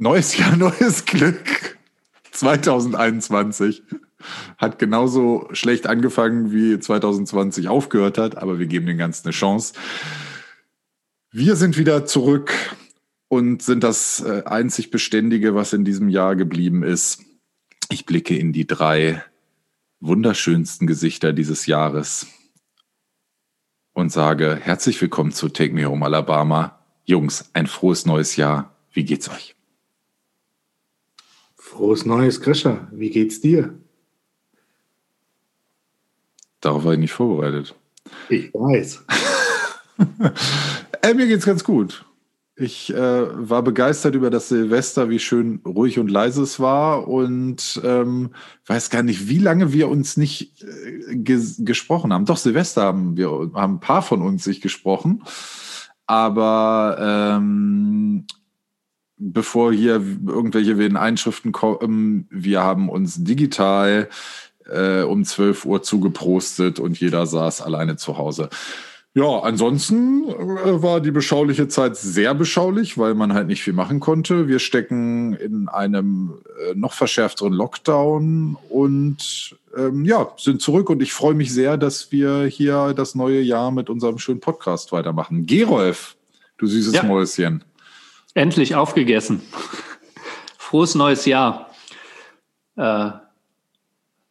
Neues Jahr, neues Glück. 2021 hat genauso schlecht angefangen, wie 2020 aufgehört hat, aber wir geben dem Ganzen eine Chance. Wir sind wieder zurück und sind das äh, einzig Beständige, was in diesem Jahr geblieben ist. Ich blicke in die drei wunderschönsten Gesichter dieses Jahres und sage herzlich willkommen zu Take Me Home Alabama. Jungs, ein frohes neues Jahr. Wie geht's euch? Frohes neues, Grisha. Wie geht's dir? Darauf war ich nicht vorbereitet. Ich weiß. äh, mir geht's ganz gut. Ich äh, war begeistert über das Silvester, wie schön ruhig und leise es war und ähm, weiß gar nicht, wie lange wir uns nicht äh, ges gesprochen haben. Doch Silvester haben wir haben ein paar von uns sich gesprochen, aber ähm, bevor hier irgendwelche wilden Einschriften kommen, wir haben uns digital äh, um 12 Uhr zugeprostet und jeder saß alleine zu Hause. Ja, ansonsten äh, war die beschauliche Zeit sehr beschaulich, weil man halt nicht viel machen konnte. Wir stecken in einem äh, noch verschärfteren Lockdown und ähm, ja, sind zurück und ich freue mich sehr, dass wir hier das neue Jahr mit unserem schönen Podcast weitermachen. Gerolf, du süßes ja. Mäuschen. Endlich aufgegessen. Frohes neues Jahr. Äh,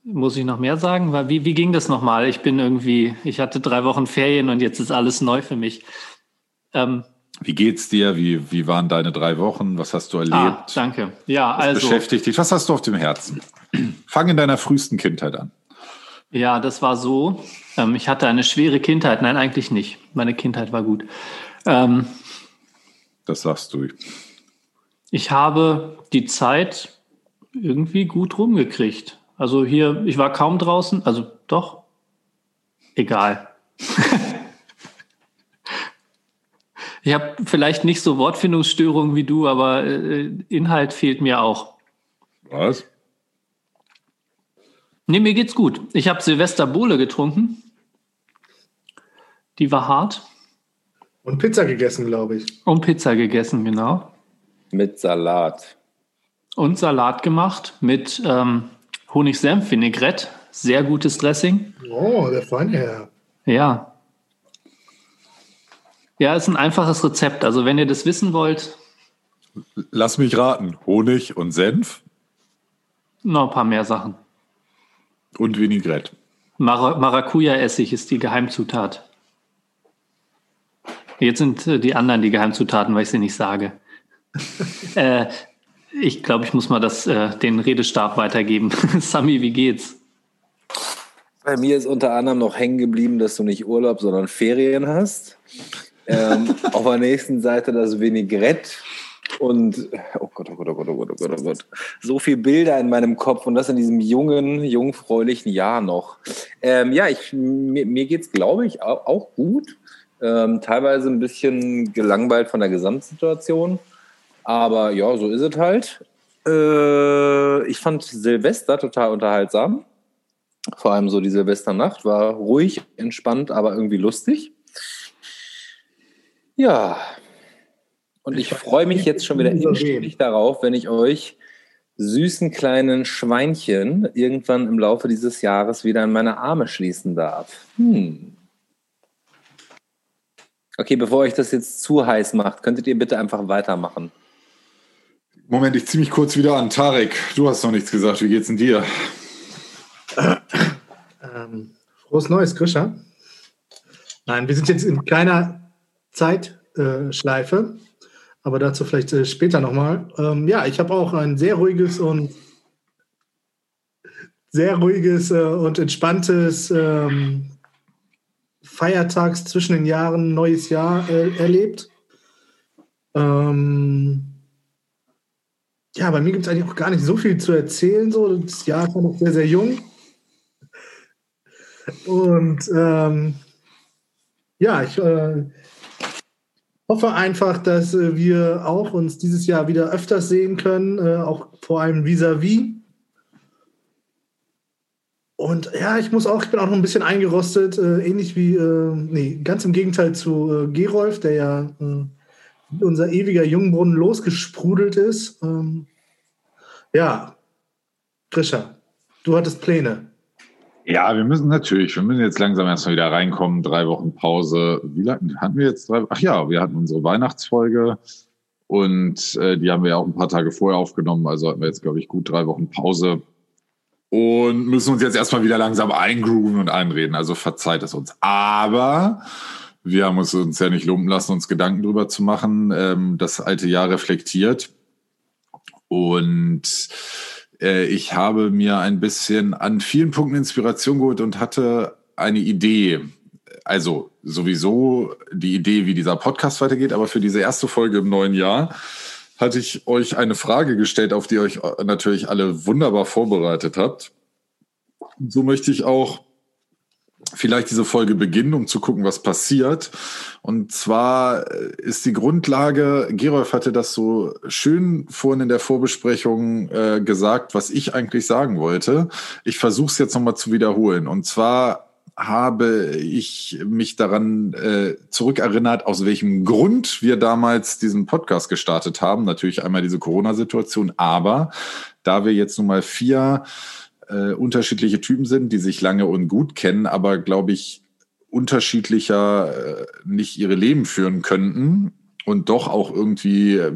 muss ich noch mehr sagen? Wie, wie ging das nochmal? Ich bin irgendwie, ich hatte drei Wochen Ferien und jetzt ist alles neu für mich. Ähm, wie geht's dir? Wie, wie waren deine drei Wochen? Was hast du erlebt? Ah, danke. Ja, Was also. beschäftigt dich? Was hast du auf dem Herzen? Fang in deiner frühesten Kindheit an. Ja, das war so. Ähm, ich hatte eine schwere Kindheit. Nein, eigentlich nicht. Meine Kindheit war gut. Ähm, das sagst du. Ich habe die Zeit irgendwie gut rumgekriegt. Also hier, ich war kaum draußen, also doch, egal. ich habe vielleicht nicht so Wortfindungsstörungen wie du, aber äh, Inhalt fehlt mir auch. Was? Nee, mir geht's gut. Ich habe Silvester Bohle getrunken. Die war hart. Und Pizza gegessen, glaube ich. Und Pizza gegessen, genau. Mit Salat. Und Salat gemacht mit ähm, Honig-Senf-Vinaigrette, sehr gutes Dressing. Oh, der feine Herr. Ja. Ja, ist ein einfaches Rezept. Also wenn ihr das wissen wollt. Lass mich raten. Honig und Senf? Noch ein paar mehr Sachen. Und Vinaigrette. Mar Maracuja-Essig ist die Geheimzutat. Jetzt sind äh, die anderen die Geheimzutaten, weil ich sie nicht sage. äh, ich glaube, ich muss mal das, äh, den Redestab weitergeben. Sami, wie geht's? Bei mir ist unter anderem noch hängen geblieben, dass du nicht Urlaub, sondern Ferien hast. Ähm, auf der nächsten Seite das Vinaigrette und oh Gott, oh Gott, oh Gott, oh Gott, oh Gott, oh Gott. So viele Bilder in meinem Kopf und das in diesem jungen, jungfräulichen Jahr noch. Ähm, ja, ich, mir, mir geht es, glaube ich, auch gut. Ähm, teilweise ein bisschen gelangweilt von der Gesamtsituation. Aber ja, so ist es halt. Äh, ich fand Silvester total unterhaltsam. Vor allem so die Silvesternacht war ruhig, entspannt, aber irgendwie lustig. Ja. Und ich, ich freue mich jetzt schon wieder inständig darauf, wenn ich euch süßen kleinen Schweinchen irgendwann im Laufe dieses Jahres wieder in meine Arme schließen darf. Hm. Okay, bevor euch das jetzt zu heiß macht, könntet ihr bitte einfach weitermachen. Moment, ich ziehe mich kurz wieder an. Tarek, du hast noch nichts gesagt. Wie geht's denn dir? Ähm, frohes Neues, Grisha. Nein, wir sind jetzt in keiner Zeitschleife, aber dazu vielleicht äh, später nochmal. Ähm, ja, ich habe auch ein sehr ruhiges und sehr ruhiges äh, und entspanntes ähm, Feiertags zwischen den Jahren, neues Jahr äh, erlebt. Ähm, ja, bei mir gibt es eigentlich auch gar nicht so viel zu erzählen. So. Das Jahr ist noch sehr, sehr jung. Und ähm, ja, ich äh, hoffe einfach, dass äh, wir auch uns dieses Jahr wieder öfters sehen können, äh, auch vor allem vis-à-vis. -vis. Und ja, ich muss auch, ich bin auch noch ein bisschen eingerostet, äh, ähnlich wie, äh, nee, ganz im Gegenteil zu äh, Gerolf, der ja wie unser ewiger Jungbrunnen losgesprudelt ist. Ähm, ja, Grisha, du hattest Pläne. Ja, wir müssen natürlich, wir müssen jetzt langsam erstmal wieder reinkommen. Drei Wochen Pause. Wie lange hatten wir jetzt drei? Ach ja, wir hatten unsere Weihnachtsfolge und äh, die haben wir ja auch ein paar Tage vorher aufgenommen. Also hatten wir jetzt, glaube ich, gut drei Wochen Pause und müssen uns jetzt erstmal wieder langsam eingrooven und einreden. Also verzeiht es uns. Aber wir haben uns, uns ja nicht lumpen lassen, uns Gedanken drüber zu machen. Ähm, das alte Jahr reflektiert. Und äh, ich habe mir ein bisschen an vielen Punkten Inspiration geholt und hatte eine Idee. Also sowieso die Idee, wie dieser Podcast weitergeht, aber für diese erste Folge im neuen Jahr hatte ich euch eine Frage gestellt, auf die ihr euch natürlich alle wunderbar vorbereitet habt. So möchte ich auch vielleicht diese Folge beginnen, um zu gucken, was passiert. Und zwar äh, ist die Grundlage, Gerolf hatte das so schön vorhin in der Vorbesprechung äh, gesagt, was ich eigentlich sagen wollte. Ich versuche es jetzt nochmal zu wiederholen. Und zwar habe ich mich daran äh, zurückerinnert, aus welchem Grund wir damals diesen Podcast gestartet haben. Natürlich einmal diese Corona-Situation, aber da wir jetzt nun mal vier äh, unterschiedliche Typen sind, die sich lange und gut kennen, aber glaube ich unterschiedlicher äh, nicht ihre Leben führen könnten und doch auch irgendwie äh,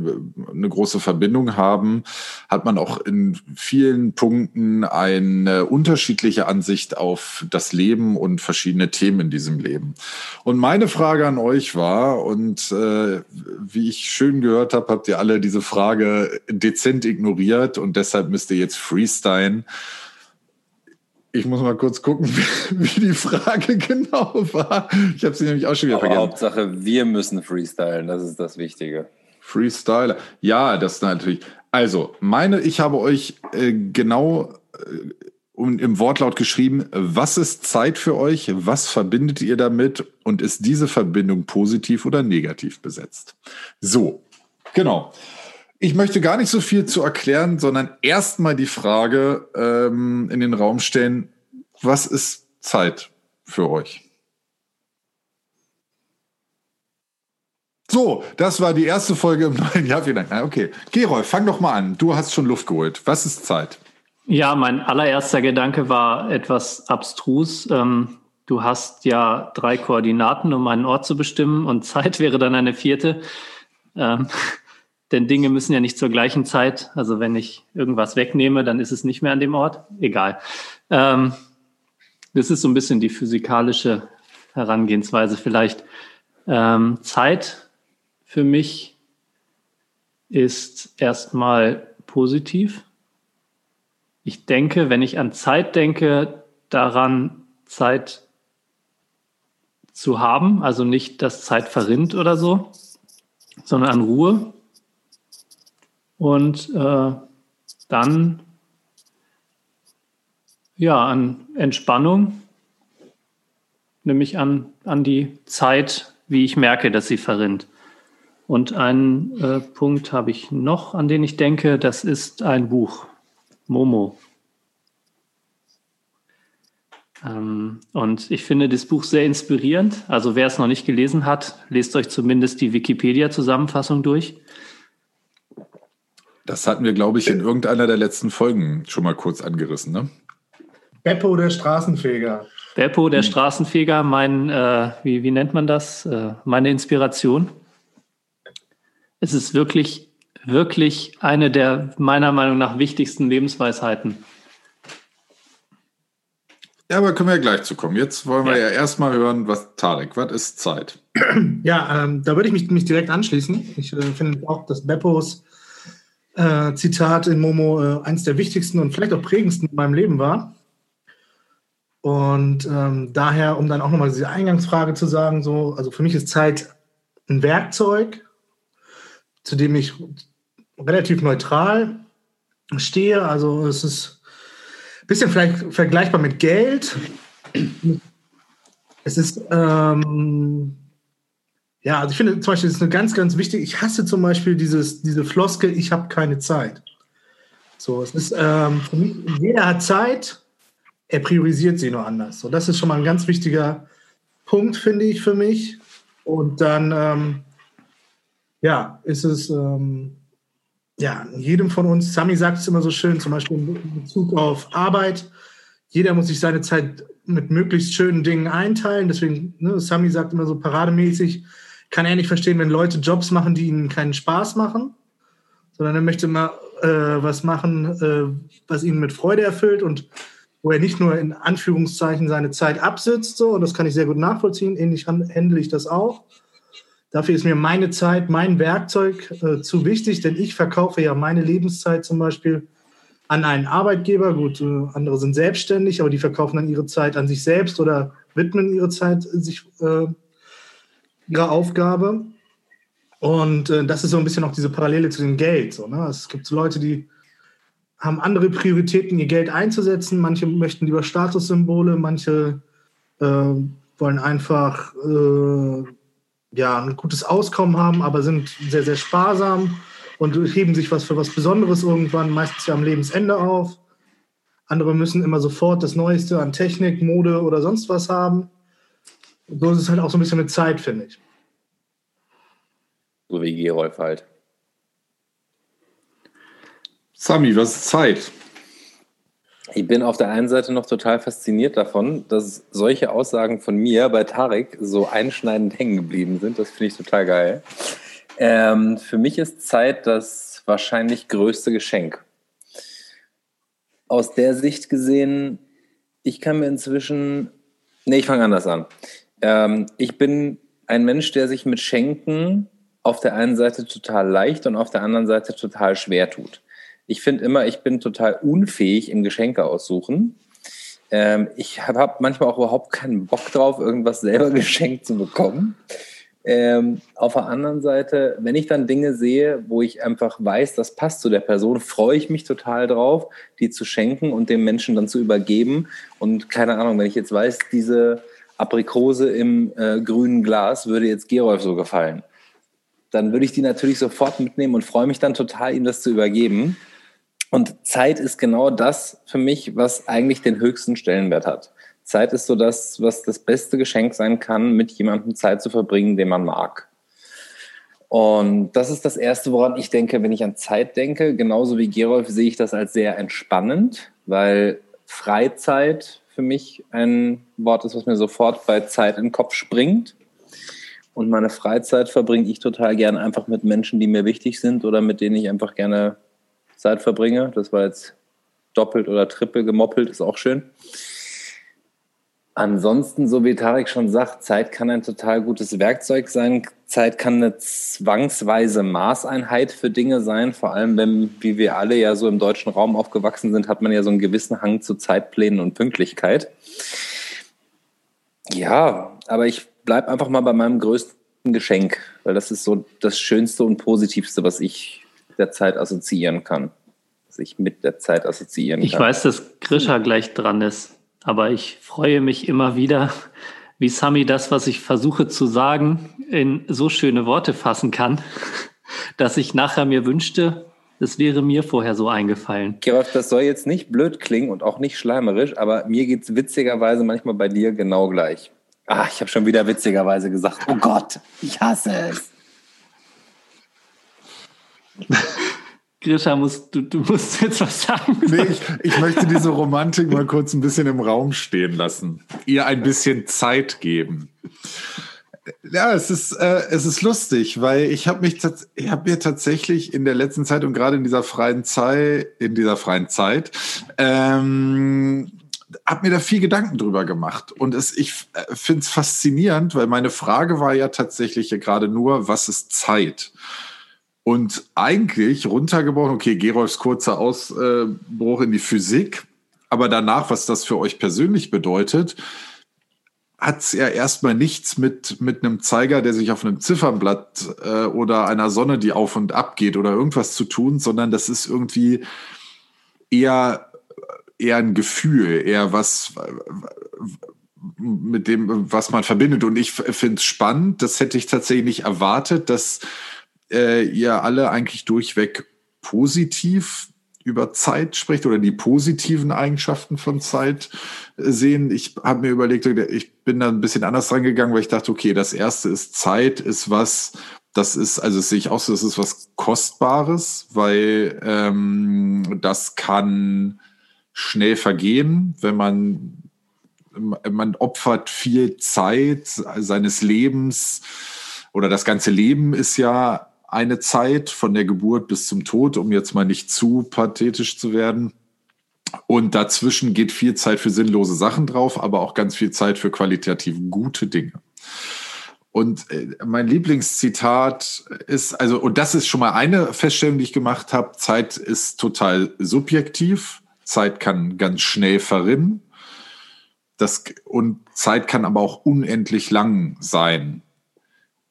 eine große Verbindung haben, hat man auch in vielen Punkten eine unterschiedliche Ansicht auf das Leben und verschiedene Themen in diesem Leben. Und meine Frage an euch war, und äh, wie ich schön gehört habe, habt ihr alle diese Frage dezent ignoriert und deshalb müsst ihr jetzt freestylen. Ich muss mal kurz gucken, wie die Frage genau war. Ich habe sie nämlich auch schon wieder Aber vergessen. Hauptsache, wir müssen freestylen, das ist das Wichtige. Freestyler. Ja, das natürlich. Also, meine, ich habe euch äh, genau äh, im Wortlaut geschrieben, was ist Zeit für euch? Was verbindet ihr damit? Und ist diese Verbindung positiv oder negativ besetzt? So, genau. Ich möchte gar nicht so viel zu erklären, sondern erstmal die Frage ähm, in den Raum stellen, was ist Zeit für euch? So, das war die erste Folge im neuen Jahr. Vielen Dank. Okay, Gerolf, fang doch mal an. Du hast schon Luft geholt. Was ist Zeit? Ja, mein allererster Gedanke war etwas abstrus. Ähm, du hast ja drei Koordinaten, um einen Ort zu bestimmen, und Zeit wäre dann eine vierte. Ähm, denn Dinge müssen ja nicht zur gleichen Zeit. Also wenn ich irgendwas wegnehme, dann ist es nicht mehr an dem Ort. Egal. Ähm, das ist so ein bisschen die physikalische Herangehensweise vielleicht. Ähm, Zeit für mich ist erstmal positiv. Ich denke, wenn ich an Zeit denke, daran Zeit zu haben, also nicht, dass Zeit verrinnt oder so, sondern an Ruhe. Und äh, dann ja an Entspannung, nämlich an, an die Zeit, wie ich merke, dass sie verrinnt. Und einen äh, Punkt habe ich noch, an den ich denke, das ist ein Buch, Momo. Ähm, und ich finde das Buch sehr inspirierend. Also wer es noch nicht gelesen hat, lest euch zumindest die Wikipedia-Zusammenfassung durch. Das hatten wir, glaube ich, in irgendeiner der letzten Folgen schon mal kurz angerissen. Ne? Beppo, der Straßenfeger. Beppo, der Straßenfeger, mein, äh, wie, wie nennt man das? Äh, meine Inspiration. Es ist wirklich, wirklich eine der meiner Meinung nach wichtigsten Lebensweisheiten. Ja, aber können wir ja gleich zu kommen. Jetzt wollen wir ja, ja erstmal hören, was Tarek, was ist Zeit? Ja, ähm, da würde ich mich, mich direkt anschließen. Ich äh, finde auch, dass Beppos äh, Zitat in Momo äh, eines der wichtigsten und vielleicht auch prägendsten in meinem Leben war. Und ähm, daher, um dann auch nochmal diese Eingangsfrage zu sagen, so, also für mich ist Zeit ein Werkzeug, zu dem ich relativ neutral stehe. Also es ist ein bisschen vielleicht vergleichbar mit Geld. Es ist ähm, ja, also ich finde zum Beispiel, das ist eine ganz, ganz wichtig. Ich hasse zum Beispiel dieses, diese Floskel, ich habe keine Zeit. So, es ist ähm, für mich, jeder hat Zeit, er priorisiert sie nur anders. So, das ist schon mal ein ganz wichtiger Punkt, finde ich, für mich. Und dann, ähm, ja, ist es ähm, ja, jedem von uns, Sami sagt es immer so schön, zum Beispiel in Bezug auf Arbeit, jeder muss sich seine Zeit mit möglichst schönen Dingen einteilen. Deswegen, ne, Sami sagt immer so parademäßig, kann er nicht verstehen, wenn Leute Jobs machen, die ihnen keinen Spaß machen, sondern er möchte mal äh, was machen, äh, was ihn mit Freude erfüllt und wo er nicht nur in Anführungszeichen seine Zeit absitzt, so, und das kann ich sehr gut nachvollziehen, ähnlich handle ich das auch. Dafür ist mir meine Zeit, mein Werkzeug äh, zu wichtig, denn ich verkaufe ja meine Lebenszeit zum Beispiel an einen Arbeitgeber. Gut, äh, andere sind selbstständig, aber die verkaufen dann ihre Zeit an sich selbst oder widmen ihre Zeit sich äh, ihrer Aufgabe. Und äh, das ist so ein bisschen auch diese Parallele zu dem Geld. So, ne? Es gibt so Leute, die haben andere Prioritäten, ihr Geld einzusetzen. Manche möchten lieber Statussymbole, manche äh, wollen einfach äh, ja, ein gutes Auskommen haben, aber sind sehr, sehr sparsam und heben sich was für was Besonderes irgendwann, meistens ja am Lebensende auf. Andere müssen immer sofort das Neueste an Technik, Mode oder sonst was haben. So ist es halt auch so ein bisschen mit Zeit, finde ich. So wie Gerolf halt. Sami, was ist Zeit? Ich bin auf der einen Seite noch total fasziniert davon, dass solche Aussagen von mir bei Tarek so einschneidend hängen geblieben sind. Das finde ich total geil. Ähm, für mich ist Zeit das wahrscheinlich größte Geschenk. Aus der Sicht gesehen, ich kann mir inzwischen. Nee, ich fange anders an. Ähm, ich bin ein Mensch, der sich mit Schenken auf der einen Seite total leicht und auf der anderen Seite total schwer tut. Ich finde immer, ich bin total unfähig im Geschenke aussuchen. Ähm, ich habe hab manchmal auch überhaupt keinen Bock drauf, irgendwas selber geschenkt zu bekommen. Ähm, auf der anderen Seite, wenn ich dann Dinge sehe, wo ich einfach weiß, das passt zu der Person, freue ich mich total drauf, die zu schenken und dem Menschen dann zu übergeben. Und keine Ahnung, wenn ich jetzt weiß, diese Aprikose im äh, grünen Glas würde jetzt Gerolf so gefallen, dann würde ich die natürlich sofort mitnehmen und freue mich dann total, ihm das zu übergeben. Und Zeit ist genau das für mich, was eigentlich den höchsten Stellenwert hat. Zeit ist so das, was das beste Geschenk sein kann, mit jemandem Zeit zu verbringen, den man mag. Und das ist das Erste, woran ich denke, wenn ich an Zeit denke. Genauso wie Gerolf sehe ich das als sehr entspannend, weil Freizeit für mich ein Wort ist, was mir sofort bei Zeit in den Kopf springt. Und meine Freizeit verbringe ich total gern einfach mit Menschen, die mir wichtig sind oder mit denen ich einfach gerne Zeit verbringe. Das war jetzt doppelt oder trippel gemoppelt, ist auch schön. Ansonsten, so wie Tarek schon sagt, Zeit kann ein total gutes Werkzeug sein. Zeit kann eine zwangsweise Maßeinheit für Dinge sein. Vor allem, wenn, wie wir alle ja so im deutschen Raum aufgewachsen sind, hat man ja so einen gewissen Hang zu Zeitplänen und Pünktlichkeit. Ja, aber ich bleibe einfach mal bei meinem größten Geschenk, weil das ist so das Schönste und Positivste, was ich der Zeit assoziieren kann. Sich mit der Zeit assoziieren ich kann. Ich weiß, dass Grisha gleich dran ist, aber ich freue mich immer wieder, wie Sami das, was ich versuche zu sagen, in so schöne Worte fassen kann, dass ich nachher mir wünschte, es wäre mir vorher so eingefallen. Gerolf, das soll jetzt nicht blöd klingen und auch nicht schleimerisch, aber mir geht es witzigerweise manchmal bei dir genau gleich. Ah, ich habe schon wieder witzigerweise gesagt, oh Gott, ich hasse es. Grisha, musst, du, du musst jetzt was sagen. Nee, ich, ich möchte diese Romantik mal kurz ein bisschen im Raum stehen lassen. Ihr ein bisschen Zeit geben. Ja, es ist, äh, es ist lustig, weil ich habe mich ich hab mir tatsächlich in der letzten Zeit und gerade in dieser freien Zeit, in dieser freien Zeit, ähm, habe mir da viel Gedanken drüber gemacht. Und es, ich äh, finde es faszinierend, weil meine Frage war ja tatsächlich gerade nur, was ist Zeit? Und eigentlich runtergebrochen, okay, Gerolfs kurzer Ausbruch in die Physik, aber danach, was das für euch persönlich bedeutet, hat es ja erstmal nichts mit, mit einem Zeiger, der sich auf einem Ziffernblatt äh, oder einer Sonne, die auf und ab geht oder irgendwas zu tun, sondern das ist irgendwie eher, eher ein Gefühl, eher was mit dem, was man verbindet. Und ich finde es spannend, das hätte ich tatsächlich nicht erwartet, dass äh, ihr alle eigentlich durchweg positiv über Zeit spricht oder die positiven Eigenschaften von Zeit äh, sehen. Ich habe mir überlegt, ich bin da ein bisschen anders rangegangen, weil ich dachte, okay, das erste ist Zeit, ist was, Das ist, also das sehe ich auch so, das ist was Kostbares, weil ähm, das kann schnell vergehen, wenn man man opfert viel Zeit seines Lebens oder das ganze Leben ist ja eine Zeit von der Geburt bis zum Tod, um jetzt mal nicht zu pathetisch zu werden. Und dazwischen geht viel Zeit für sinnlose Sachen drauf, aber auch ganz viel Zeit für qualitativ gute Dinge. Und äh, mein Lieblingszitat ist, also, und das ist schon mal eine Feststellung, die ich gemacht habe, Zeit ist total subjektiv. Zeit kann ganz schnell verrinnen. Das, und Zeit kann aber auch unendlich lang sein.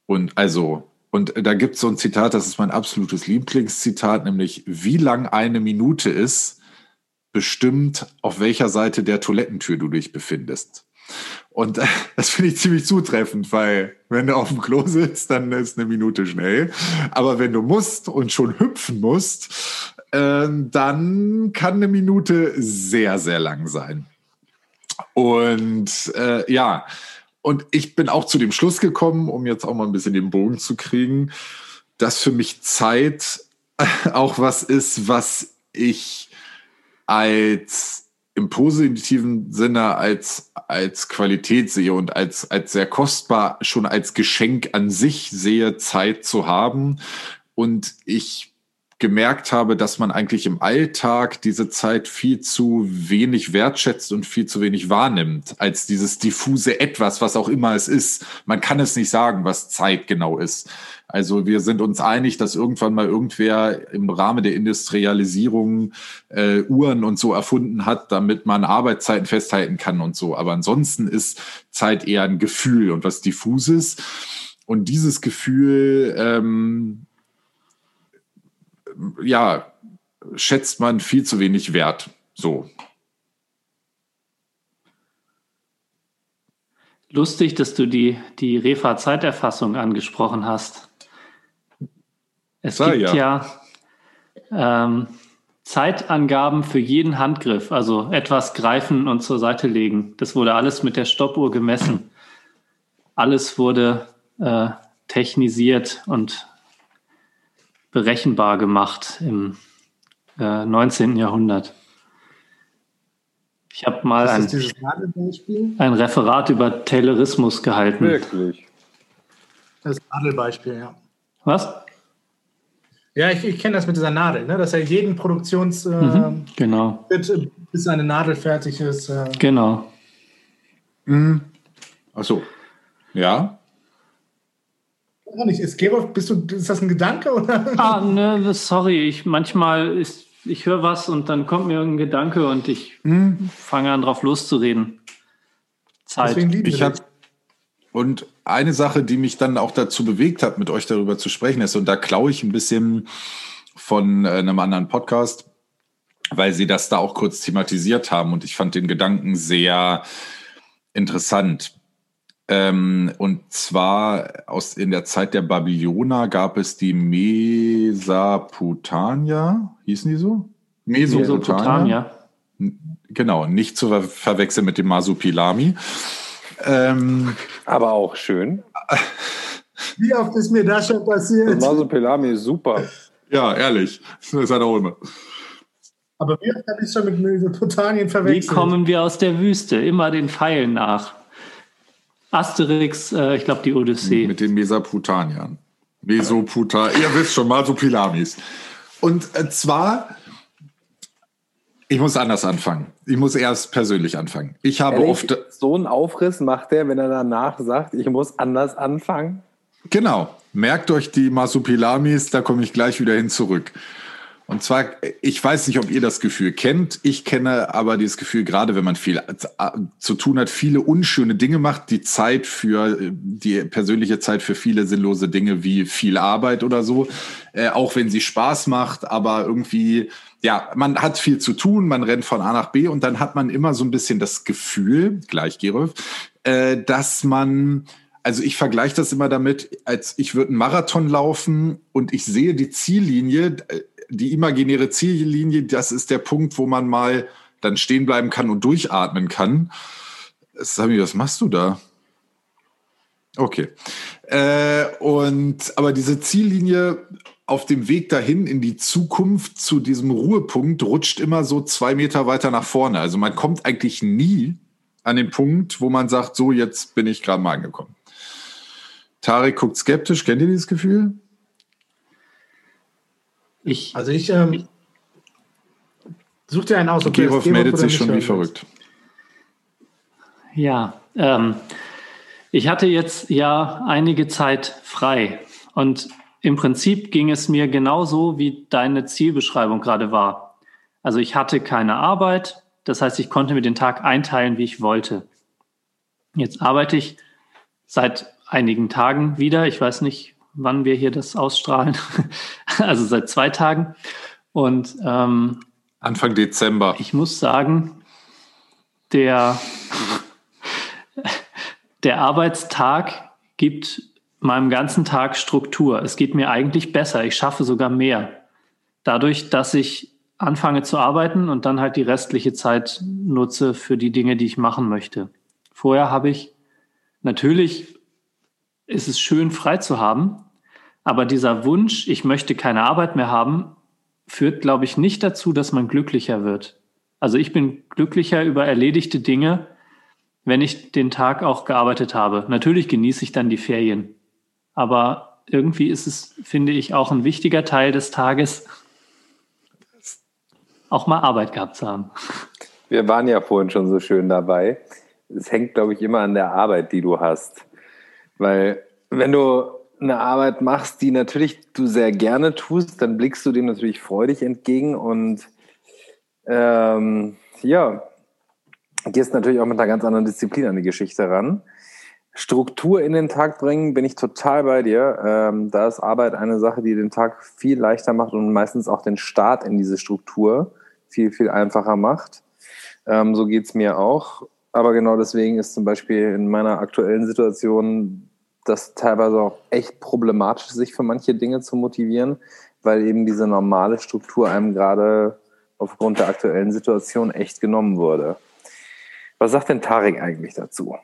Und also, und da gibt es so ein Zitat, das ist mein absolutes Lieblingszitat, nämlich wie lang eine Minute ist, bestimmt, auf welcher Seite der Toilettentür du dich befindest. Und äh, das finde ich ziemlich zutreffend, weil wenn du auf dem Klo sitzt, dann ist eine Minute schnell. Aber wenn du musst und schon hüpfen musst, äh, dann kann eine Minute sehr, sehr lang sein. Und äh, ja, und ich bin auch zu dem Schluss gekommen, um jetzt auch mal ein bisschen den Bogen zu kriegen, dass für mich Zeit auch was ist, was ich als im positiven Sinne als, als Qualität sehe und als, als sehr kostbar, schon als Geschenk an sich sehe, Zeit zu haben. Und ich gemerkt habe, dass man eigentlich im Alltag diese Zeit viel zu wenig wertschätzt und viel zu wenig wahrnimmt, als dieses diffuse Etwas, was auch immer es ist. Man kann es nicht sagen, was Zeit genau ist. Also wir sind uns einig, dass irgendwann mal irgendwer im Rahmen der Industrialisierung äh, Uhren und so erfunden hat, damit man Arbeitszeiten festhalten kann und so. Aber ansonsten ist Zeit eher ein Gefühl und was diffuses. Und dieses Gefühl ähm, ja, schätzt man viel zu wenig wert. So. Lustig, dass du die, die Refa-Zeiterfassung angesprochen hast. Es Sei gibt ja, ja ähm, Zeitangaben für jeden Handgriff, also etwas greifen und zur Seite legen. Das wurde alles mit der Stoppuhr gemessen. Alles wurde äh, technisiert und berechenbar gemacht im äh, 19. Jahrhundert. Ich habe mal ein, ein, Referat über Taylorismus gehalten. Wirklich? Das Nadelbeispiel, ja. Was? Ja, ich, ich kenne das mit dieser Nadel, ne? dass er jeden Produktions äh, mhm, genau. bis eine Nadel fertig ist. Äh. Genau. Mhm. Achso. Ja. Auch nicht. Ist Gerolf, bist du, ist das ein Gedanke oder? Ah, ne, sorry. Ich manchmal ist, ich höre was und dann kommt mir irgendein Gedanke und ich hm. fange an, drauf loszureden. Zeit. Ich hab, und eine Sache, die mich dann auch dazu bewegt hat, mit euch darüber zu sprechen, ist, und da klaue ich ein bisschen von äh, einem anderen Podcast, weil sie das da auch kurz thematisiert haben und ich fand den Gedanken sehr interessant. Ähm, und zwar aus in der Zeit der Babylonier gab es die Mesopotamier, hießen die so? Mesopotamia. Genau, nicht zu ver verwechseln mit dem Masupilami. Ähm, Aber auch schön. Wie oft ist mir das schon passiert? Das Masupilami ist super. Ja, ehrlich. Das ist halt auch immer. Aber wie oft habe ich schon mit Mesopotamien verwechselt? Wie kommen wir aus der Wüste? Immer den Pfeilen nach. Asterix, äh, ich glaube die Odyssee. Mit den Mesopotamiern. Mesopotamien, ihr wisst schon, mal so Pilamis. Und äh, zwar, ich muss anders anfangen. Ich muss erst persönlich anfangen. Ich habe Ehrlich? oft. So einen Aufriss macht er, wenn er danach sagt, ich muss anders anfangen. Genau. Merkt euch die Masupilamis, da komme ich gleich wieder hin zurück. Und zwar, ich weiß nicht, ob ihr das Gefühl kennt. Ich kenne aber dieses Gefühl, gerade wenn man viel zu tun hat, viele unschöne Dinge macht, die Zeit für, die persönliche Zeit für viele sinnlose Dinge wie viel Arbeit oder so, äh, auch wenn sie Spaß macht, aber irgendwie, ja, man hat viel zu tun, man rennt von A nach B und dann hat man immer so ein bisschen das Gefühl, gleich Gerolf, äh, dass man also ich vergleiche das immer damit, als ich würde einen Marathon laufen und ich sehe die Ziellinie, äh, die imaginäre Ziellinie, das ist der Punkt, wo man mal dann stehen bleiben kann und durchatmen kann. Sami, was machst du da? Okay. Äh, und aber diese Ziellinie auf dem Weg dahin in die Zukunft zu diesem Ruhepunkt rutscht immer so zwei Meter weiter nach vorne. Also man kommt eigentlich nie an den Punkt, wo man sagt, so jetzt bin ich gerade mal angekommen. Tarek guckt skeptisch. Kennt ihr dieses Gefühl? Ich. Also ich ähm, such dir einen aus. Okay, Gerov meldet sich schon wie verrückt. Ja, ähm, ich hatte jetzt ja einige Zeit frei und im Prinzip ging es mir genauso, wie deine Zielbeschreibung gerade war. Also ich hatte keine Arbeit, das heißt, ich konnte mir den Tag einteilen, wie ich wollte. Jetzt arbeite ich seit einigen Tagen wieder. Ich weiß nicht, wann wir hier das ausstrahlen. also seit zwei Tagen. Und ähm, Anfang Dezember. Ich muss sagen, der, der Arbeitstag gibt meinem ganzen Tag Struktur. Es geht mir eigentlich besser. Ich schaffe sogar mehr. Dadurch, dass ich anfange zu arbeiten und dann halt die restliche Zeit nutze für die Dinge, die ich machen möchte. Vorher habe ich natürlich ist es schön, frei zu haben, aber dieser Wunsch, ich möchte keine Arbeit mehr haben, führt, glaube ich, nicht dazu, dass man glücklicher wird. Also ich bin glücklicher über erledigte Dinge, wenn ich den Tag auch gearbeitet habe. Natürlich genieße ich dann die Ferien. Aber irgendwie ist es, finde ich, auch ein wichtiger Teil des Tages, auch mal Arbeit gehabt zu haben. Wir waren ja vorhin schon so schön dabei. Es hängt, glaube ich, immer an der Arbeit, die du hast. Weil wenn du eine Arbeit machst, die natürlich du sehr gerne tust, dann blickst du dem natürlich freudig entgegen und ähm, ja, gehst natürlich auch mit einer ganz anderen Disziplin an die Geschichte ran. Struktur in den Tag bringen, bin ich total bei dir. Ähm, da ist Arbeit eine Sache, die den Tag viel leichter macht und meistens auch den Start in diese Struktur viel, viel einfacher macht. Ähm, so geht's mir auch. Aber genau deswegen ist zum Beispiel in meiner aktuellen Situation das teilweise auch echt problematisch, sich für manche Dinge zu motivieren, weil eben diese normale Struktur einem gerade aufgrund der aktuellen Situation echt genommen wurde. Was sagt denn Tarek eigentlich dazu?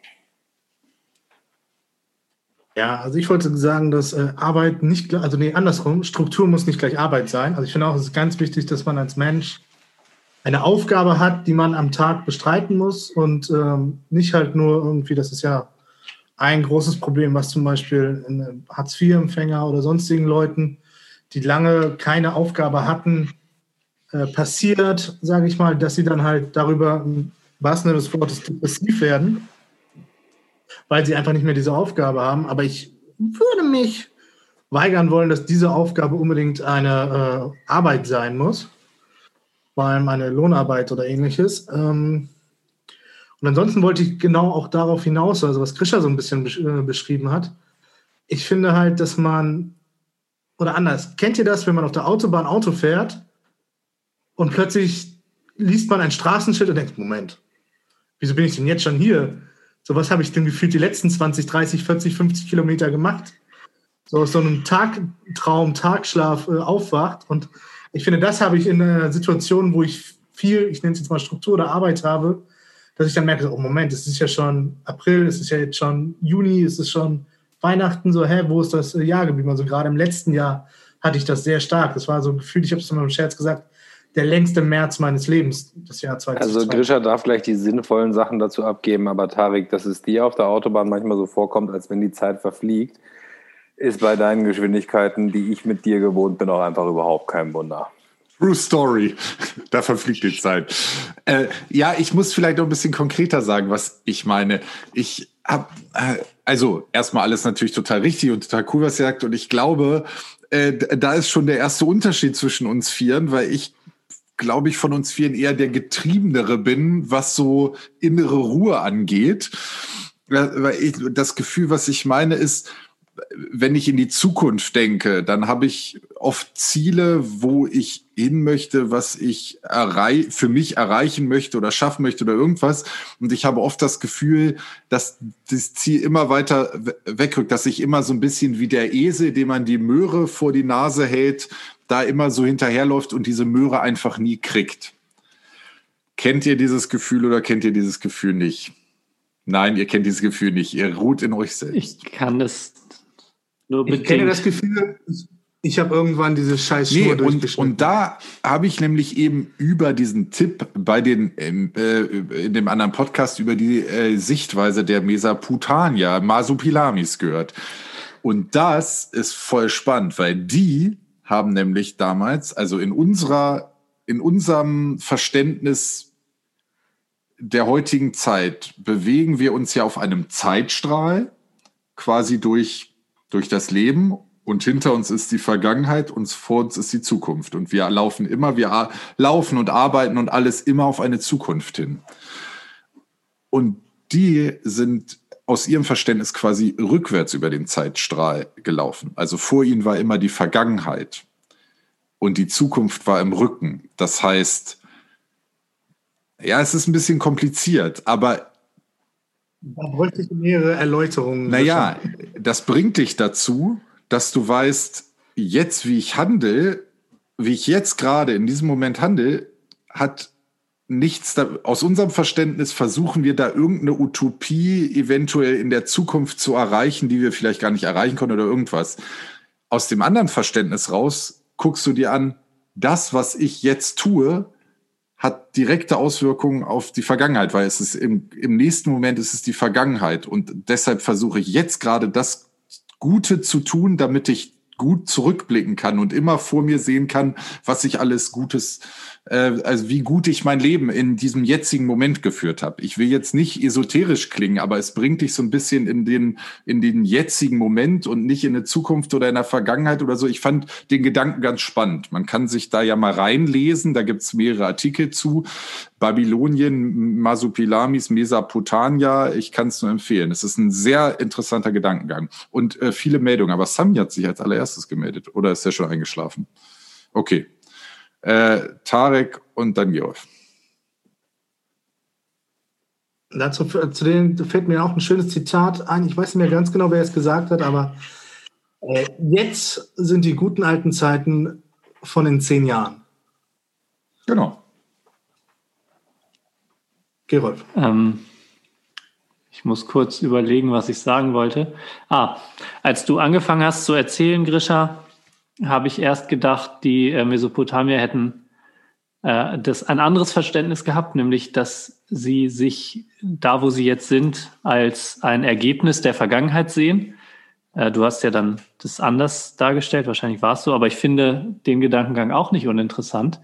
Ja, also ich wollte sagen, dass äh, Arbeit nicht, also nee, andersrum, Struktur muss nicht gleich Arbeit sein. Also ich finde auch, es ist ganz wichtig, dass man als Mensch eine Aufgabe hat, die man am Tag bestreiten muss und ähm, nicht halt nur irgendwie, das ist ja ein großes Problem, was zum Beispiel Hartz-IV-Empfänger oder sonstigen Leuten, die lange keine Aufgabe hatten, äh, passiert, sage ich mal, dass sie dann halt darüber, was Sinne des Wortes, depressiv werden, weil sie einfach nicht mehr diese Aufgabe haben. Aber ich würde mich weigern wollen, dass diese Aufgabe unbedingt eine äh, Arbeit sein muss, vor allem eine Lohnarbeit oder ähnliches. Ähm, und ansonsten wollte ich genau auch darauf hinaus, also was Krischer so ein bisschen äh, beschrieben hat. Ich finde halt, dass man, oder anders, kennt ihr das, wenn man auf der Autobahn Auto fährt und plötzlich liest man ein Straßenschild und denkt, Moment, wieso bin ich denn jetzt schon hier? So was habe ich denn gefühlt die letzten 20, 30, 40, 50 Kilometer gemacht? So aus so einem Tagtraum, Tagschlaf äh, aufwacht. Und ich finde, das habe ich in einer Situation, wo ich viel, ich nenne es jetzt mal Struktur oder Arbeit habe, dass ich dann merke, oh Moment, es ist ja schon April, es ist ja jetzt schon Juni, es ist schon Weihnachten, so, hä, wo ist das Jahr geblieben? Also gerade im letzten Jahr hatte ich das sehr stark. Das war so ein Gefühl, ich habe es mal im Scherz gesagt, der längste März meines Lebens, das Jahr 2020. Also Grisha darf gleich die sinnvollen Sachen dazu abgeben, aber Tarik, dass es dir auf der Autobahn manchmal so vorkommt, als wenn die Zeit verfliegt, ist bei deinen Geschwindigkeiten, die ich mit dir gewohnt bin, auch einfach überhaupt kein Wunder. True Story. Da verfliegt die Zeit. Äh, ja, ich muss vielleicht noch ein bisschen konkreter sagen, was ich meine. Ich habe, äh, also erstmal alles natürlich total richtig und total cool, was ihr sagt. Und ich glaube, äh, da ist schon der erste Unterschied zwischen uns Vieren, weil ich glaube ich, von uns Vieren eher der Getriebenere bin, was so innere Ruhe angeht. Weil ich, das Gefühl, was ich meine, ist, wenn ich in die Zukunft denke, dann habe ich oft Ziele, wo ich hin möchte, was ich für mich erreichen möchte oder schaffen möchte oder irgendwas. Und ich habe oft das Gefühl, dass das Ziel immer weiter wegrückt, dass ich immer so ein bisschen wie der Esel, dem man die Möhre vor die Nase hält, da immer so hinterherläuft und diese Möhre einfach nie kriegt. Kennt ihr dieses Gefühl oder kennt ihr dieses Gefühl nicht? Nein, ihr kennt dieses Gefühl nicht. Ihr ruht in euch selbst. Ich kann das nur Ich kenne das Gefühl, ich, habe irgendwann diese scheiß Schnur Nee, und, und da habe ich nämlich eben über diesen Tipp bei den ähm, äh, in dem anderen Podcast über die äh, Sichtweise der Mesopotamier, Masupilamis gehört. Und das ist voll spannend, weil die haben nämlich damals, also in unserer, in unserem Verständnis der heutigen Zeit bewegen wir uns ja auf einem Zeitstrahl quasi durch, durch das Leben und hinter uns ist die Vergangenheit und vor uns ist die Zukunft. Und wir laufen immer, wir laufen und arbeiten und alles immer auf eine Zukunft hin. Und die sind aus ihrem Verständnis quasi rückwärts über den Zeitstrahl gelaufen. Also vor ihnen war immer die Vergangenheit und die Zukunft war im Rücken. Das heißt, ja, es ist ein bisschen kompliziert, aber da bräuchte ich mehrere Erläuterungen. naja, das bringt dich dazu, dass du weißt, jetzt wie ich handle, wie ich jetzt gerade in diesem Moment handle, hat nichts, da, aus unserem Verständnis versuchen wir da irgendeine Utopie eventuell in der Zukunft zu erreichen, die wir vielleicht gar nicht erreichen können oder irgendwas. Aus dem anderen Verständnis raus guckst du dir an, das, was ich jetzt tue, hat direkte Auswirkungen auf die Vergangenheit, weil es ist im, im nächsten Moment ist es die Vergangenheit. Und deshalb versuche ich jetzt gerade das Gute zu tun, damit ich gut zurückblicken kann und immer vor mir sehen kann, was ich alles Gutes, äh, also wie gut ich mein Leben in diesem jetzigen Moment geführt habe. Ich will jetzt nicht esoterisch klingen, aber es bringt dich so ein bisschen in den, in den jetzigen Moment und nicht in eine Zukunft oder in der Vergangenheit oder so. Ich fand den Gedanken ganz spannend. Man kann sich da ja mal reinlesen, da gibt's mehrere Artikel zu. Babylonien, Masupilamis, Mesopotamia, ich kann es nur empfehlen. Es ist ein sehr interessanter Gedankengang und äh, viele Meldungen. Aber Sami hat sich als allererstes gemeldet oder ist er schon eingeschlafen? Okay. Äh, Tarek und dann Georg. Dazu zu denen fällt mir auch ein schönes Zitat ein. Ich weiß nicht mehr ganz genau, wer es gesagt hat, aber äh, jetzt sind die guten alten Zeiten von in zehn Jahren. Genau. Gerolf. Ähm, ich muss kurz überlegen, was ich sagen wollte. Ah, als du angefangen hast zu erzählen, Grisha, habe ich erst gedacht, die äh, Mesopotamier hätten äh, das ein anderes Verständnis gehabt, nämlich dass sie sich da, wo sie jetzt sind, als ein Ergebnis der Vergangenheit sehen. Äh, du hast ja dann das anders dargestellt, wahrscheinlich war es so, aber ich finde den Gedankengang auch nicht uninteressant.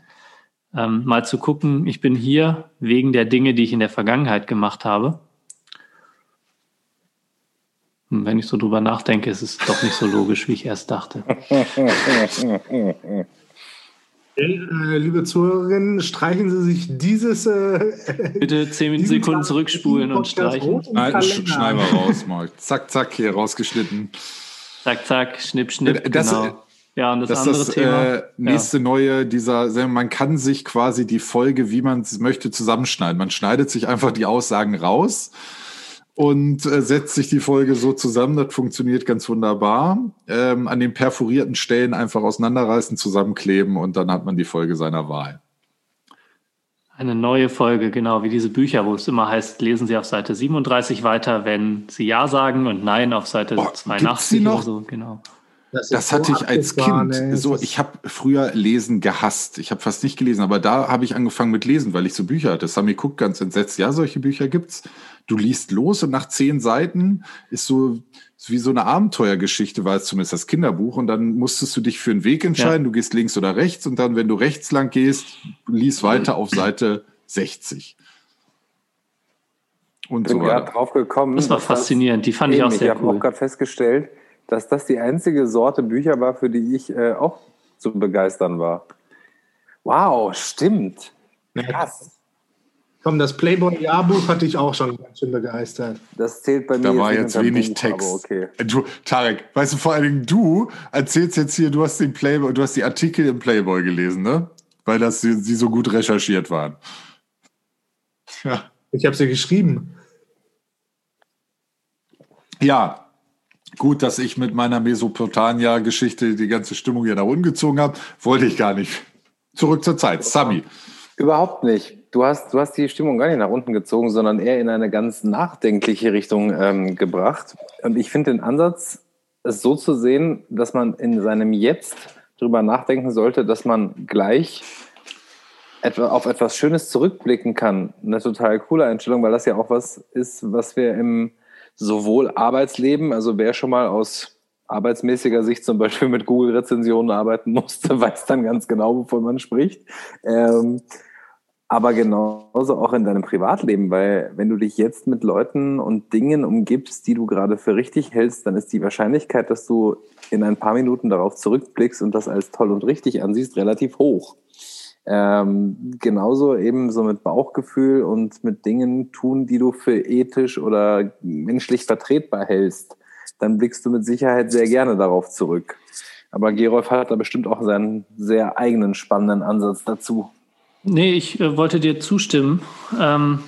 Ähm, mal zu gucken, ich bin hier wegen der Dinge, die ich in der Vergangenheit gemacht habe. Hm, Wenn ich so drüber nachdenke, ist es doch nicht so logisch, wie ich erst dachte. Äh, liebe Zuhörerinnen, streichen Sie sich dieses. Äh, Bitte zehn diesen Sekunden Tag- zurückspulen und streichen. Nein, schneiden wir raus, mal. Zack, zack, hier rausgeschnitten. Zack, zack, schnipp, schnipp. Das- genau. Ja, und das, Das ist andere das Thema. äh, nächste neue dieser, man kann sich quasi die Folge, wie man es möchte, zusammenschneiden. Man schneidet sich einfach die Aussagen raus und äh, setzt sich die Folge so zusammen. Das funktioniert ganz wunderbar. Ähm, an den perforierten Stellen einfach auseinanderreißen, zusammenkleben und dann hat man die Folge seiner Wahl. Eine neue Folge, genau wie diese Bücher, wo es immer heißt, lesen Sie auf Seite 37 weiter, wenn Sie Ja sagen und Nein auf Seite gibt's 82 die noch? oder so, genau. Ist Das hatte so ich als Kind. ey. So, Das- ich habe früher Lesen gehasst. Ich habe fast nicht gelesen, aber da habe ich angefangen mit Lesen, weil ich so Bücher hatte. Sami guckt ganz entsetzt. Ja, solche Bücher gibt's. Du liest los und nach zehn Seiten ist so ist wie so eine Abenteuergeschichte, war es zumindest das Kinderbuch. Und dann musstest du dich für einen Weg entscheiden. Du gehst links oder rechts und dann, wenn du rechts lang gehst, lies weiter auf Seite 60. Und Ich bin so gerade weiter. drauf gekommen. Das war faszinierend, die fand ich auch sehr Ich habe cool. auch gerade festgestellt, dass das die einzige Sorte Bücher war, für die ich äh, auch zu begeistern war. Wow, stimmt. Krass. Komm, das Playboy-Jahrbuch hatte ich auch schon ganz schön begeistert. Das zählt bei mir Da war jetzt wenig Buch, Text. Okay. Du, Tarek, weißt du, vor allen Dingen du erzählst jetzt hier, du hast den Playboy, du hast die Artikel im Playboy gelesen, ne? Weil das sie, sie so gut recherchiert waren. Ja. Ich habe sie geschrieben. Ja. Gut, dass ich mit meiner Mesopotamia-Geschichte die ganze Stimmung hier nach unten gezogen habe, wollte ich gar nicht. Zurück zur Zeit. Sami. Überhaupt nicht. Du hast, du hast die Stimmung gar nicht nach unten gezogen, sondern eher in eine ganz nachdenkliche Richtung ähm, gebracht. Und ich finde den Ansatz, es so zu sehen, dass man in seinem Jetzt darüber nachdenken sollte, dass man gleich etwa auf etwas Schönes zurückblicken kann. Eine total coole Einstellung, weil das ja auch was ist, was wir im sowohl Arbeitsleben, also wer schon mal aus arbeitsmäßiger Sicht zum Beispiel mit Google-Rezensionen arbeiten musste, weiß dann ganz genau, wovon man spricht. Ähm, aber genauso auch in deinem Privatleben, weil wenn du dich jetzt mit Leuten und Dingen umgibst, die du gerade für richtig hältst, dann ist die Wahrscheinlichkeit, dass du in ein paar Minuten darauf zurückblickst und das als toll und richtig ansiehst, relativ hoch. Ähm, genauso eben so mit Bauchgefühl und mit Dingen tun, die du für ethisch oder menschlich vertretbar hältst, dann blickst du mit Sicherheit sehr gerne darauf zurück. Aber Gerolf hat da bestimmt auch seinen sehr eigenen spannenden Ansatz dazu. Nee, ich äh, wollte dir zustimmen. Ähm,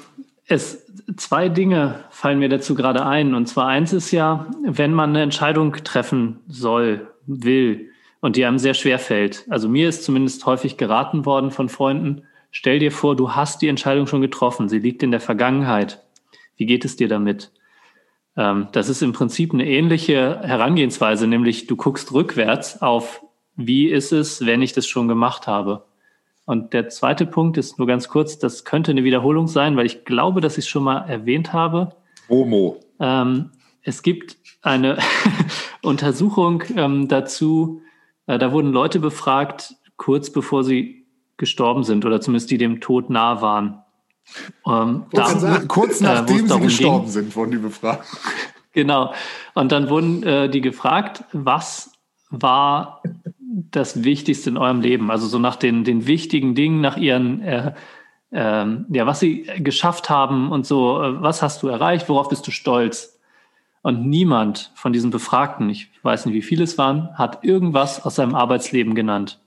es, zwei Dinge fallen mir dazu gerade ein. Und zwar eins ist ja, wenn man eine Entscheidung treffen soll, will, und die einem sehr schwer fällt. Also mir ist zumindest häufig geraten worden von Freunden, stell dir vor, du hast die Entscheidung schon getroffen, sie liegt in der Vergangenheit. Wie geht es dir damit? Ähm, das ist im Prinzip eine ähnliche Herangehensweise, nämlich du guckst rückwärts auf, wie ist es, wenn ich das schon gemacht habe. Und der zweite Punkt ist nur ganz kurz, das könnte eine Wiederholung sein, weil ich glaube, dass ich es schon mal erwähnt habe. Homo. Ähm, es gibt eine Untersuchung ähm, dazu, da wurden Leute befragt, kurz bevor sie gestorben sind oder zumindest die dem Tod nah waren. Ähm, kurz, da, kurz äh, nachdem sie gestorben ging. sind, wurden die befragt. Genau. Und dann wurden äh, die gefragt, was war das Wichtigste in eurem Leben? Also so nach den, den wichtigen Dingen, nach ihren, äh, äh, ja, was sie geschafft haben und so, äh, was hast du erreicht, worauf bist du stolz? Und niemand von diesen Befragten, ich weiß nicht, wie viele es waren, hat irgendwas aus seinem Arbeitsleben genannt.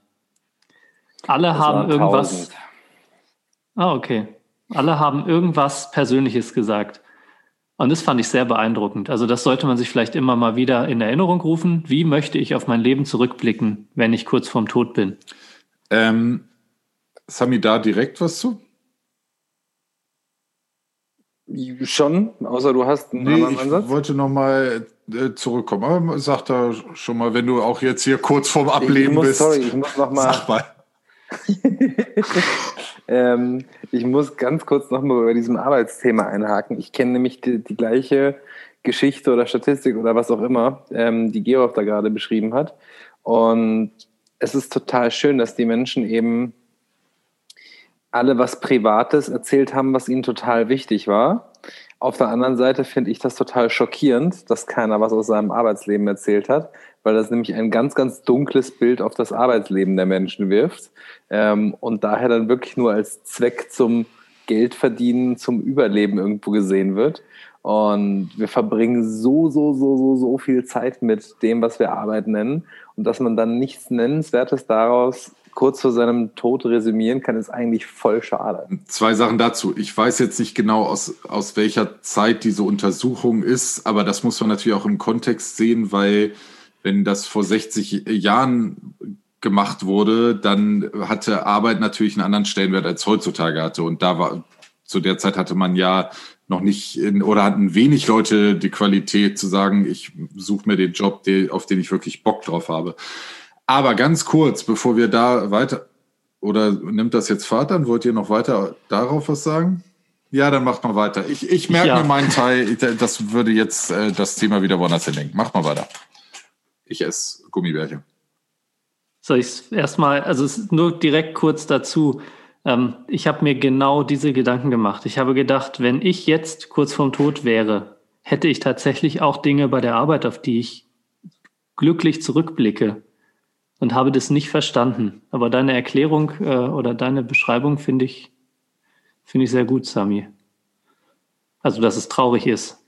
Alle das haben irgendwas. Ah, okay. Alle haben irgendwas Persönliches gesagt. Und das fand ich sehr beeindruckend. Also das sollte man sich vielleicht immer mal wieder in Erinnerung rufen. Wie möchte ich auf mein Leben zurückblicken, wenn ich kurz vorm Tod bin? Ähm, Sami, da direkt was zu? Schon, außer du hast einen nee, anderen ich Ansatz. Ich wollte nochmal äh, zurückkommen. Aber sag da schon mal, wenn du auch jetzt hier kurz vorm Ableben muss, bist. Sorry, ich muss nochmal. Sag mal. ähm, ich muss ganz kurz nochmal über diesem Arbeitsthema einhaken. Ich kenne nämlich die, die, gleiche Geschichte oder Statistik oder was auch immer, ähm, die Georg da gerade beschrieben hat. Und es ist total schön, dass die Menschen eben alle was Privates erzählt haben, was ihnen total wichtig war. Auf der anderen Seite finde ich das total schockierend, dass keiner was aus seinem Arbeitsleben erzählt hat, weil das nämlich ein ganz, ganz dunkles Bild auf das Arbeitsleben der Menschen wirft ähm, und daher dann wirklich nur als Zweck zum Geldverdienen, zum Überleben irgendwo gesehen wird. Und wir verbringen so, so, so, so, so viel Zeit mit dem, was wir Arbeit nennen. Und dass man dann nichts Nennenswertes daraus kurz vor seinem Tod resümieren kann, ist eigentlich voll schade. Zwei Sachen dazu. Ich weiß jetzt nicht genau, aus, aus welcher Zeit diese Untersuchung ist, aber das muss man natürlich auch im Kontext sehen, weil wenn das vor 60 Jahren gemacht wurde, dann hatte Arbeit natürlich einen anderen Stellenwert als heutzutage hatte. Und da war, zu der Zeit hatte man ja noch nicht in, oder hatten wenig Leute die Qualität zu sagen, ich suche mir den Job, auf den ich wirklich Bock drauf habe. Aber ganz kurz, bevor wir da weiter, oder nimmt das jetzt Fahrt an? Wollt ihr noch weiter darauf was sagen? Ja, dann macht mal weiter. Ich, ich merke ja. mir meinen Teil, das würde jetzt äh, das Thema wieder woanders hinlenken. Macht mal weiter. Ich esse Gummibärchen. Soll ich es erstmal, also es ist nur direkt kurz dazu. Ähm, ich habe mir genau diese Gedanken gemacht. Ich habe gedacht, wenn ich jetzt kurz vorm Tod wäre, hätte ich tatsächlich auch Dinge bei der Arbeit, auf die ich glücklich zurückblicke und habe das nicht verstanden. Aber deine Erklärung äh, oder deine Beschreibung finde ich, finde ich sehr gut, Sami. Also, dass es traurig ist,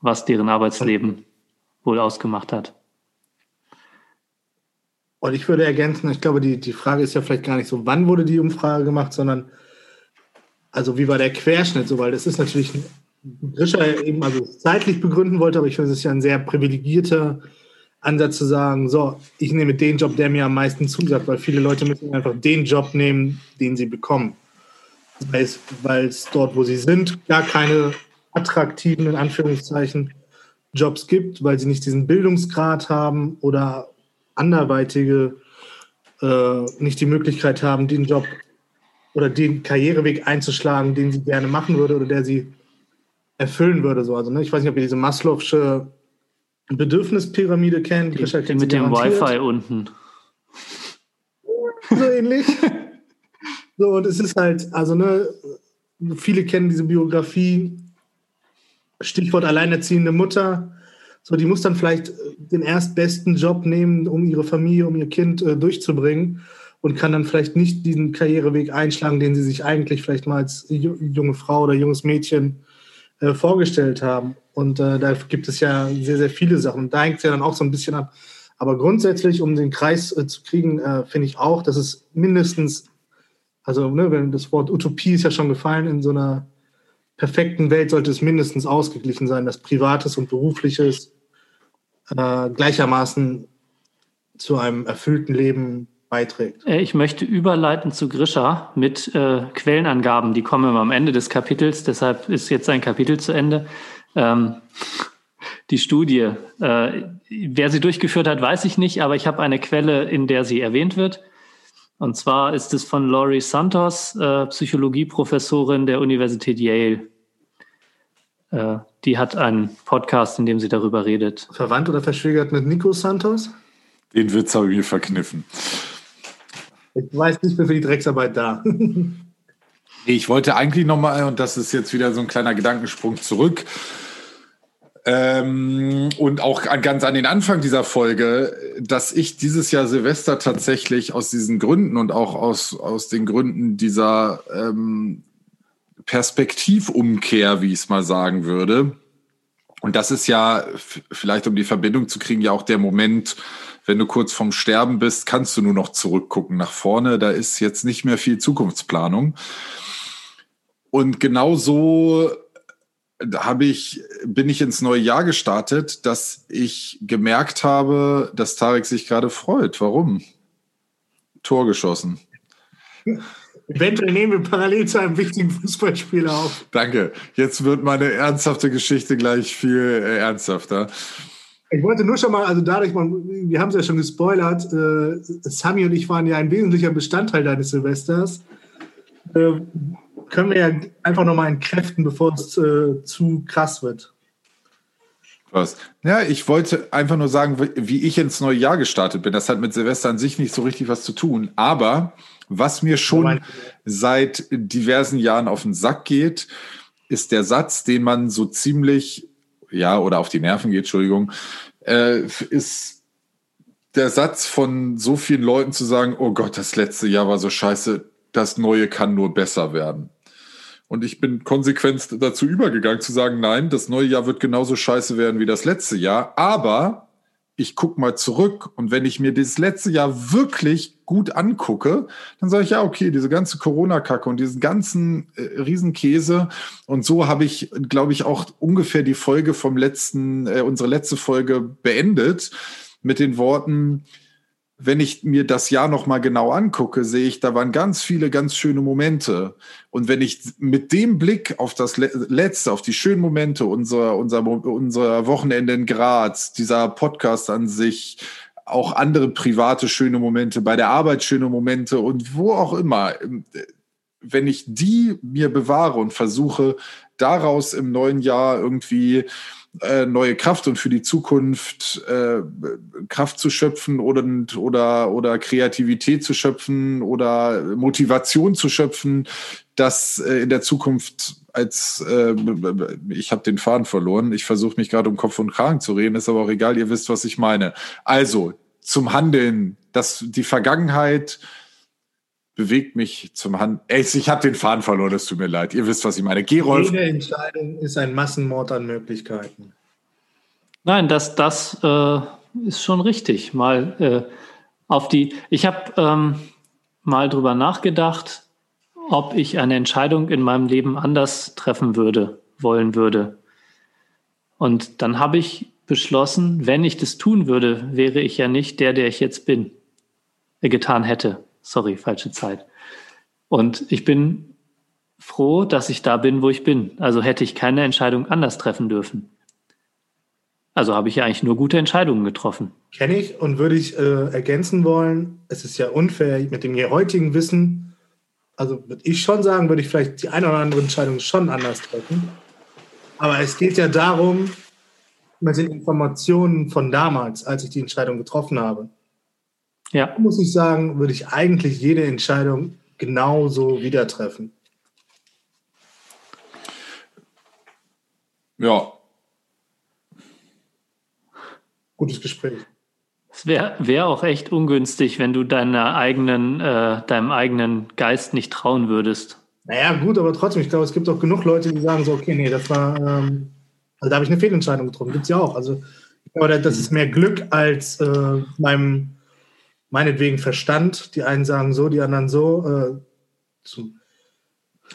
was deren Arbeitsleben wohl ausgemacht hat. Und ich würde ergänzen, ich glaube, die, die Frage ist ja vielleicht gar nicht so, wann wurde die Umfrage gemacht, sondern also wie war der Querschnitt so, weil das ist natürlich, Grischer eben also zeitlich begründen wollte, aber ich finde, es ist ja ein sehr privilegierter Ansatz zu sagen, so, ich nehme den Job, der mir am meisten zusagt, weil viele Leute müssen einfach den Job nehmen, den sie bekommen. weil es dort, wo sie sind, gar keine attraktiven, in Anführungszeichen, Jobs gibt, weil sie nicht diesen Bildungsgrad haben oder anderweitige äh, nicht die Möglichkeit haben, den Job oder den Karriereweg einzuschlagen, den sie gerne machen würde oder der sie erfüllen würde. So. Also, ne, ich weiß nicht, ob ihr diese Maslow'sche Bedürfnispyramide kennt. Die, die mit dem Wi-Fi unten. So ähnlich. so, und es ist halt, also, ne, viele kennen diese Biografie. Stichwort alleinerziehende Mutter. So, die muss dann vielleicht den erstbesten Job nehmen, um ihre Familie, um ihr Kind äh, durchzubringen und kann dann vielleicht nicht diesen Karriereweg einschlagen, den sie sich eigentlich vielleicht mal als junge Frau oder junges Mädchen äh, vorgestellt haben. Und äh, da gibt es ja sehr, sehr viele Sachen. Da hängt es ja dann auch so ein bisschen ab. Aber grundsätzlich, um den Kreis äh, zu kriegen, äh, finde ich auch, dass es mindestens, also ne, wenn das Wort Utopie ist ja schon gefallen, in so einer perfekten Welt sollte es mindestens ausgeglichen sein, dass Privates und Berufliches äh, gleichermaßen zu einem erfüllten Leben beiträgt. Äh, ich möchte überleiten zu Grisha mit äh, Quellenangaben. Die kommen am Ende des Kapitels, deshalb ist jetzt sein Kapitel zu Ende. Ähm, die Studie, äh, wer sie durchgeführt hat, weiß ich nicht, aber ich habe eine Quelle, in der sie erwähnt wird. Und zwar ist es von Laurie Santos, äh, Psychologieprofessorin der Universität Yale. Äh, die hat einen Podcast, in dem sie darüber redet. Verwandt oder verschwägert mit Nico Santos? Den Witz habe ich mir verkniffen. Ich weiß nicht mehr für die Drecksarbeit da. ich wollte eigentlich nochmal, und das ist jetzt wieder so ein kleiner Gedankensprung zurück, ähm, und auch ganz an den Anfang dieser Folge, dass ich dieses Jahr Silvester tatsächlich aus diesen Gründen und auch aus, aus den Gründen dieser ähm, Perspektivumkehr, wie ich es mal sagen würde. Und das ist ja, vielleicht um die Verbindung zu kriegen, ja auch der Moment, wenn du kurz vorm Sterben bist, kannst du nur noch zurückgucken nach vorne. Da ist jetzt nicht mehr viel Zukunftsplanung. Und genau so habe ich, bin ich ins neue Jahr gestartet, dass ich gemerkt habe, dass Tarek sich gerade freut. Warum? Tor geschossen. Eventuell nehmen wir parallel zu einem wichtigen Fußballspieler auf. Danke. Jetzt wird meine ernsthafte Geschichte gleich viel äh, ernsthafter. Ich wollte nur schon mal, also dadurch, man, wir haben es ja schon gespoilert, äh, Sami und ich waren ja ein wesentlicher Bestandteil deines Silvesters. Äh, können wir ja einfach nochmal entkräften, bevor es äh, zu krass wird. Was? Ja, ich wollte einfach nur sagen, wie ich ins neue Jahr gestartet bin. Das hat mit Silvester an sich nicht so richtig was zu tun. Aber was mir schon seit diversen Jahren auf den Sack geht, ist der Satz, den man so ziemlich ja, oder auf die Nerven geht, Entschuldigung, äh, ist der Satz von so vielen Leuten zu sagen, oh Gott, das letzte Jahr war so scheiße, das neue kann nur besser werden. Und ich bin konsequent dazu übergegangen zu sagen, nein, das neue Jahr wird genauso scheiße werden wie das letzte Jahr, aber ich gucke mal zurück und wenn ich mir das letzte Jahr wirklich gut angucke, dann sage ich ja, okay, diese ganze Corona-Kacke und diesen ganzen äh, Riesenkäse und so habe ich, glaube ich, auch ungefähr die Folge vom letzten, äh, unsere letzte Folge beendet mit den Worten, wenn ich mir das Jahr noch mal genau angucke, sehe ich, da waren ganz viele ganz schöne Momente. Und wenn ich mit dem Blick auf das Letzte, auf die schönen Momente unserer, unserer, unserer Wochenende in Graz, dieser Podcast an sich, auch andere private schöne Momente, bei der Arbeit schöne Momente und wo auch immer, wenn ich die mir bewahre und versuche, daraus im neuen Jahr irgendwie äh, neue Kraft und für die Zukunft äh, Kraft zu schöpfen oder, oder, oder Kreativität zu schöpfen oder Motivation zu schöpfen, dass äh, in der Zukunft als äh, ich habe den Faden verloren. Ich versuche mich gerade um Kopf und Kragen zu reden, ist aber auch egal, ihr wisst, was ich meine. Also zum Handeln, dass die Vergangenheit bewegt mich zum Hand. Ey, ich habe den Faden verloren, es tut mir leid. Ihr wisst, was ich meine. Gerolf. Jede Entscheidung ist ein Massenmord an Möglichkeiten. Nein, das, das äh, ist schon richtig. Mal äh, auf die. Ich habe ähm, mal drüber nachgedacht, ob ich eine Entscheidung in meinem Leben anders treffen würde, wollen würde. Und dann habe ich beschlossen, wenn ich das tun würde, wäre ich ja nicht der, der ich jetzt bin, äh, getan hätte. Sorry, falsche Zeit. Und ich bin froh, dass ich da bin, wo ich bin. Also hätte ich keine Entscheidung anders treffen dürfen. Also habe ich ja eigentlich nur gute Entscheidungen getroffen. Kenne ich und würde ich äh, ergänzen wollen, es ist ja unfair mit dem heutigen Wissen, also würde ich schon sagen, würde ich vielleicht die eine oder andere Entscheidung schon anders treffen. Aber es geht ja darum, mit den Informationen von damals, als ich die Entscheidung getroffen habe. Ja. Muss ich sagen, würde ich eigentlich jede Entscheidung genauso wieder treffen. Ja, gutes Gespräch. Es wäre wär auch echt ungünstig, wenn du deiner eigenen, äh, deinem eigenen Geist nicht trauen würdest. Naja, gut, aber trotzdem, ich glaube, es gibt auch genug Leute, die sagen so, okay, nee, das war, ähm, also da habe ich eine Fehlentscheidung getroffen. Gibt es ja auch. Also ich glaube, das ist mehr Glück als äh, meinem, meinetwegen Verstand. Die einen sagen so, die anderen so. Äh, zu.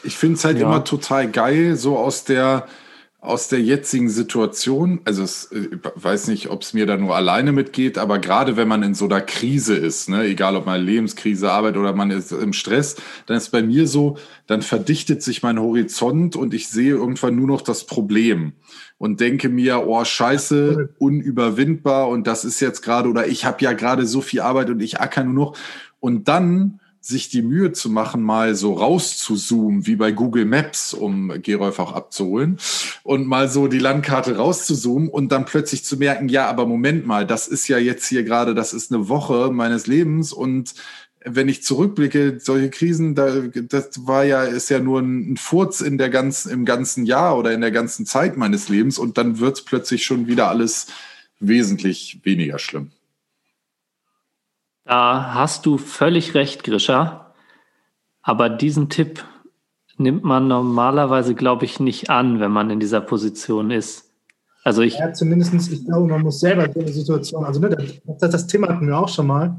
Ich finde es halt ja. immer total geil, so aus der, aus der jetzigen Situation, also es, ich äh, weiß nicht, ob es mir da nur alleine mitgeht, aber gerade wenn man in so einer Krise ist, ne, egal ob man Lebenskrise, Arbeit oder man ist im Stress, dann ist bei mir so, dann verdichtet sich mein Horizont und ich sehe irgendwann nur noch das Problem und denke mir, oh Scheiße, unüberwindbar und das ist jetzt gerade oder ich habe ja gerade so viel Arbeit und ich acker nur noch. Und dann sich die Mühe zu machen, mal so rauszuzoomen, wie bei Google Maps, um Gerolf auch abzuholen, und mal so die Landkarte rauszuzoomen und dann plötzlich zu merken, ja, aber Moment mal, das ist ja jetzt hier gerade, das ist eine Woche meines Lebens und wenn ich zurückblicke, solche Krisen, da, das war ja, ist ja nur ein Furz in der ganzen, im ganzen Jahr oder in der ganzen Zeit meines Lebens und dann wird es plötzlich schon wieder alles wesentlich weniger schlimm. Da hast du völlig recht, Grisha. Aber diesen Tipp nimmt man normalerweise, glaube ich, nicht an, wenn man in dieser Position ist. Also ich. Ja, zumindest, ich glaube, man muss selber der Situation, also ne, das, das, Thema hatten wir auch schon mal,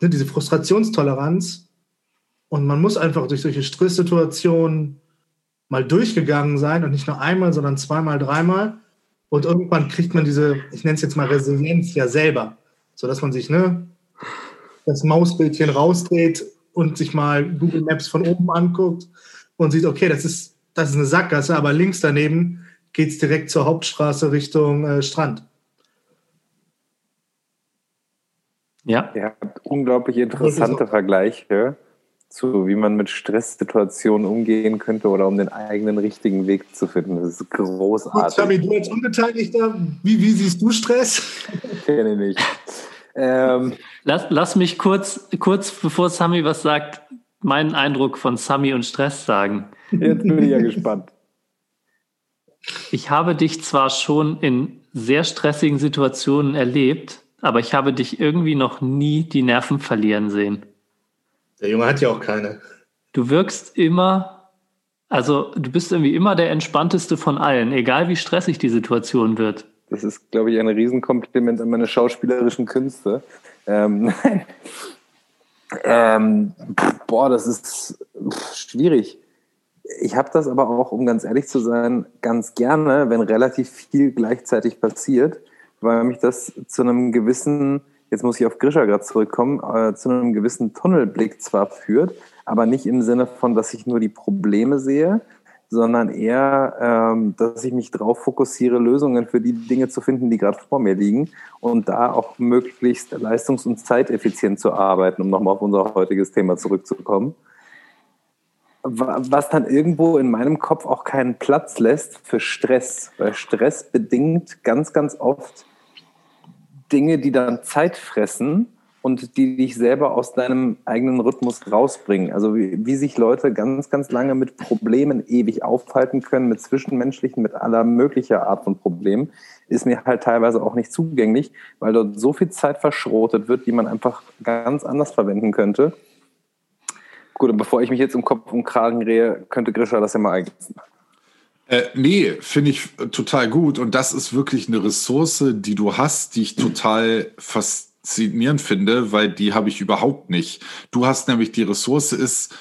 ne, diese Frustrationstoleranz. Und man muss einfach durch solche Stresssituationen mal durchgegangen sein und nicht nur einmal, sondern zweimal, dreimal. Und irgendwann kriegt man diese, ich nenne es jetzt mal Resilienz ja selber, sodass man sich ne, das Mausbildchen rausdreht und sich mal Google Maps von oben anguckt und sieht, okay, das ist, das ist eine Sackgasse, aber links daneben geht es direkt zur Hauptstraße Richtung äh, Strand. Ja. Ihr habt unglaublich interessante Vergleiche zu, wie man mit Stresssituationen umgehen könnte oder um den eigenen richtigen Weg zu finden. Das ist großartig. Sami, du als Unbeteiligter, wie, wie siehst du Stress? Kenne ich nicht. Ähm, lass, lass mich kurz, kurz bevor Sami was sagt, meinen Eindruck von Sami und Stress sagen. Jetzt bin ich ja gespannt. Ich habe dich zwar schon in sehr stressigen Situationen erlebt, aber ich habe dich irgendwie noch nie die Nerven verlieren sehen. Der Junge hat ja auch keine. Du wirkst immer, also du bist irgendwie immer der entspannteste von allen, egal wie stressig die Situation wird. Das ist, glaube ich, ein Riesenkompliment an meine schauspielerischen Künste. Ähm, ähm, boah, das ist schwierig. Ich habe das aber auch, um ganz ehrlich zu sein, ganz gerne, wenn relativ viel gleichzeitig passiert, weil mich das zu einem gewissen, jetzt muss ich auf Grisha gerade zurückkommen, äh, zu einem gewissen Tunnelblick zwar führt, aber nicht im Sinne von, dass ich nur die Probleme sehe, sondern eher, ähm, dass ich mich darauf fokussiere, Lösungen für die Dinge zu finden, die gerade vor mir liegen und da auch möglichst leistungs- und zeiteffizient zu arbeiten, um nochmal auf unser heutiges Thema zurückzukommen. Was dann irgendwo in meinem Kopf auch keinen Platz lässt für Stress, weil Stress bedingt ganz, ganz oft Dinge, die dann Zeit fressen und die dich selber aus deinem eigenen Rhythmus rausbringen. Also wie, wie, sich Leute ganz, ganz lange mit Problemen ewig aufhalten können, mit zwischenmenschlichen, mit aller möglicher Art von Problemen, ist mir halt teilweise auch nicht zugänglich, weil dort so viel Zeit verschrotet wird, die man einfach ganz anders verwenden könnte. Gut, und bevor ich mich jetzt im Kopf und Kragen drehe, könnte Grisha das ja mal ergänzen. Äh, nee, finde ich total gut. Und das ist wirklich eine Ressource, die du hast, die ich total fast faszinierend finde, weil die habe ich überhaupt nicht. Du hast nämlich die Ressource ist,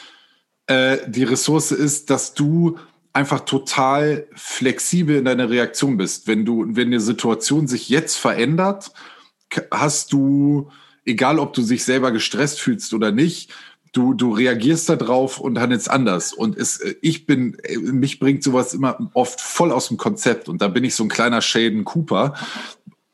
äh, die Ressource ist, dass du einfach total flexibel in deiner Reaktion bist. Wenn du, wenn eine Situation sich jetzt verändert, hast du, egal ob du sich selber gestresst fühlst oder nicht, du, du reagierst da drauf und dann ist anders. Und es, äh, ich bin, äh, mich bringt sowas immer oft voll aus dem Konzept. Und da bin ich so ein kleiner Shaden Cooper.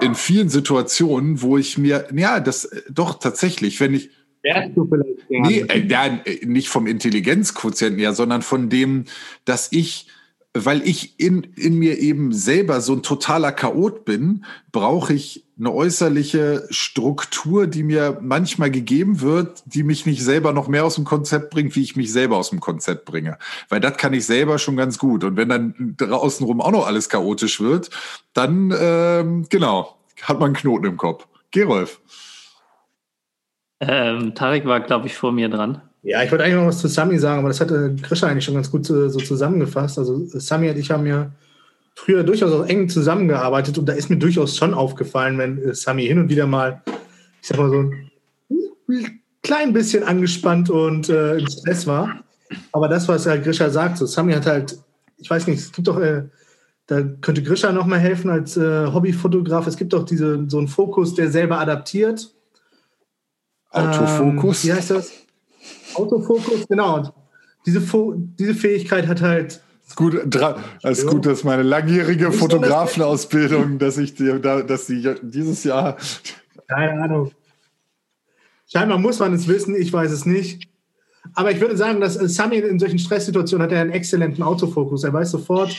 In vielen Situationen, wo ich mir, ja, das äh, doch tatsächlich, wenn ich, Wärst du vielleicht gerne? Nee, äh, ja, nicht vom Intelligenzquotienten her, sondern von dem, dass ich, weil ich in, in mir eben selber so ein totaler Chaot bin, brauche ich eine äußerliche Struktur, die mir manchmal gegeben wird, die mich nicht selber noch mehr aus dem Konzept bringt, wie ich mich selber aus dem Konzept bringe. Weil das kann ich selber schon ganz gut. Und wenn dann draußenrum auch noch alles chaotisch wird, dann, ähm, genau, hat man einen Knoten im Kopf. Gerolf. Ähm, Tarek war, glaube ich, vor mir dran. Ja, ich wollte eigentlich noch was zu Sami sagen, aber das hat äh, Grisha eigentlich schon ganz gut äh, so zusammengefasst. Also äh, Sami und ich haben ja früher durchaus auch eng zusammengearbeitet und da ist mir durchaus schon aufgefallen, wenn äh, Sami hin und wieder mal, ich sag mal so ein klein bisschen angespannt und äh, im Stress war. Aber das, was halt Grisha sagt, so Sami hat halt, ich weiß nicht, es gibt doch, äh, da könnte Grisha noch mal helfen als Hobbyfotograf. Es gibt doch diese, so einen Fokus, der selber adaptiert. Autofokus. Ähm, wie heißt das? Autofokus, genau. Diese, Fo diese Fähigkeit hat halt Ist gut, es ist gut, dass meine langjährige Fotografenausbildung, dass ich dir da, dass sie dieses Jahr Keine Ahnung. Scheinbar muss man es wissen, ich weiß es nicht. Aber ich würde sagen, dass Sami in solchen Stresssituationen hat er einen exzellenten Autofokus. Er weiß sofort,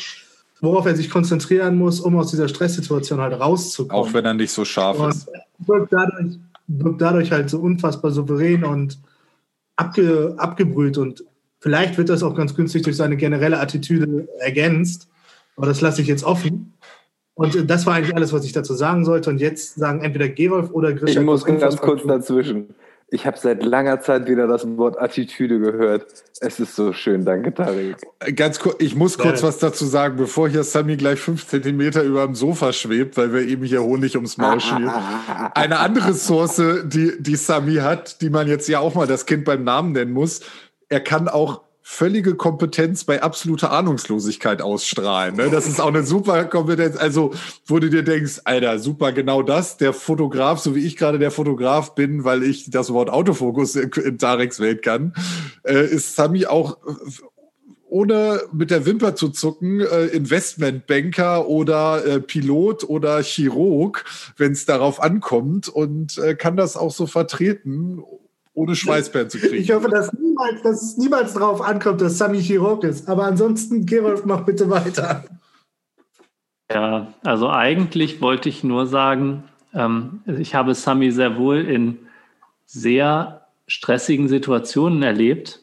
worauf er sich konzentrieren muss, um aus dieser Stresssituation halt rauszukommen. auch wenn er nicht so scharf und ist. wirkt dadurch, wirkt dadurch halt so unfassbar souverän und abge, abgebrüht. Und vielleicht wird das auch ganz günstig durch seine generelle Attitüde ergänzt. Aber das lasse ich jetzt offen. Und das war eigentlich alles, was ich dazu sagen sollte. Und jetzt sagen entweder Gerolf oder Ich Grisha. muss ganz kurz dazwischen. Ich habe seit langer Zeit wieder das Wort Attitüde gehört. Es ist so schön. Danke, Tarek. Ganz kurz, ich muss kurz was dazu sagen, bevor hier Sammy gleich fünf Zentimeter über dem Sofa schwebt, weil wir eben hier Honig ums Maul schieben. Eine andere Source, die, die Sami hat, die man jetzt ja auch mal das Kind beim Namen nennen muss, er kann auch völlige Kompetenz bei absoluter Ahnungslosigkeit ausstrahlen. Ne? Das ist auch eine super Kompetenz. Also, wo du dir denkst, Alter, super, genau das. Der Fotograf, so wie ich gerade der Fotograf bin, weil ich das Wort Autofokus in, Tareks Welt kann, äh, ist Sami auch äh, ohne mit der Wimper zu zucken, äh, Investmentbanker oder äh, Pilot oder Chirurg, wenn es darauf ankommt und äh, kann das auch so vertreten, ohne Schweißperlen zu kriegen. Ich hoffe, dass, niemals, dass es niemals darauf ankommt, dass Sami Chirurg ist. Aber ansonsten, Gerolf, mach bitte weiter. Ja, also eigentlich wollte ich nur sagen, ähm, ich habe Sami sehr wohl in sehr stressigen Situationen erlebt.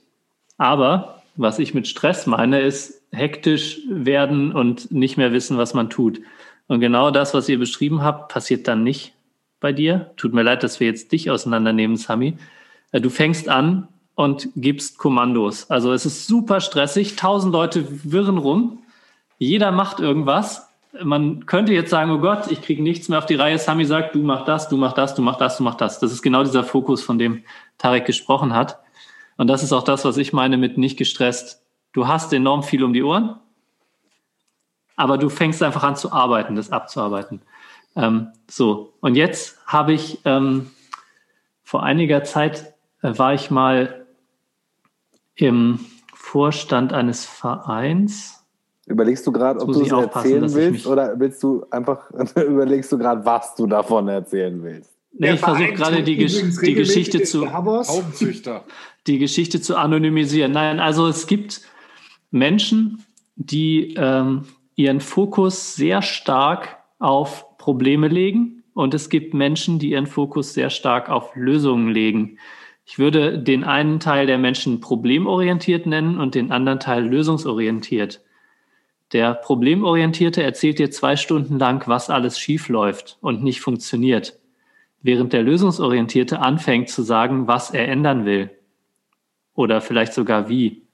Aber was ich mit Stress meine, ist hektisch werden und nicht mehr wissen, was man tut. Und genau das, was ihr beschrieben habt, passiert dann nicht bei dir. Tut mir leid, dass wir jetzt dich auseinandernehmen, Sami. Äh, Du fängst an und gibst Kommandos. Also es ist super stressig. Tausend Leute wirren rum. Jeder macht irgendwas. Man könnte jetzt sagen, oh Gott, ich kriege nichts mehr auf die Reihe. Sami sagt, du mach das, du mach das, du mach das, du mach das. Das ist genau dieser Fokus, von dem Tarek gesprochen hat. Und das ist auch das, was ich meine mit nicht gestresst. Du hast enorm viel um die Ohren, aber du fängst einfach an zu arbeiten, das abzuarbeiten. Ähm, so, und jetzt habe ich ähm, vor einiger Zeit war ich mal im Vorstand eines Vereins. Überlegst du gerade, ob du es erzählen willst oder willst du einfach überlegst du gerade, was du davon erzählen willst? Nee, Der ich versuche gerade die, die Geschichte zu, die Geschichte zu anonymisieren. Nein, also es gibt Menschen, die ähm, ihren Fokus sehr stark auf Probleme legen und es gibt Menschen, die ihren Fokus sehr stark auf Lösungen legen. Ich würde den einen Teil der Menschen problemorientiert nennen und den anderen Teil lösungsorientiert. Der Problemorientierte erzählt dir zwei Stunden lang, was alles schief läuft und nicht funktioniert, während der Lösungsorientierte anfängt zu sagen, was er ändern will oder vielleicht sogar wie.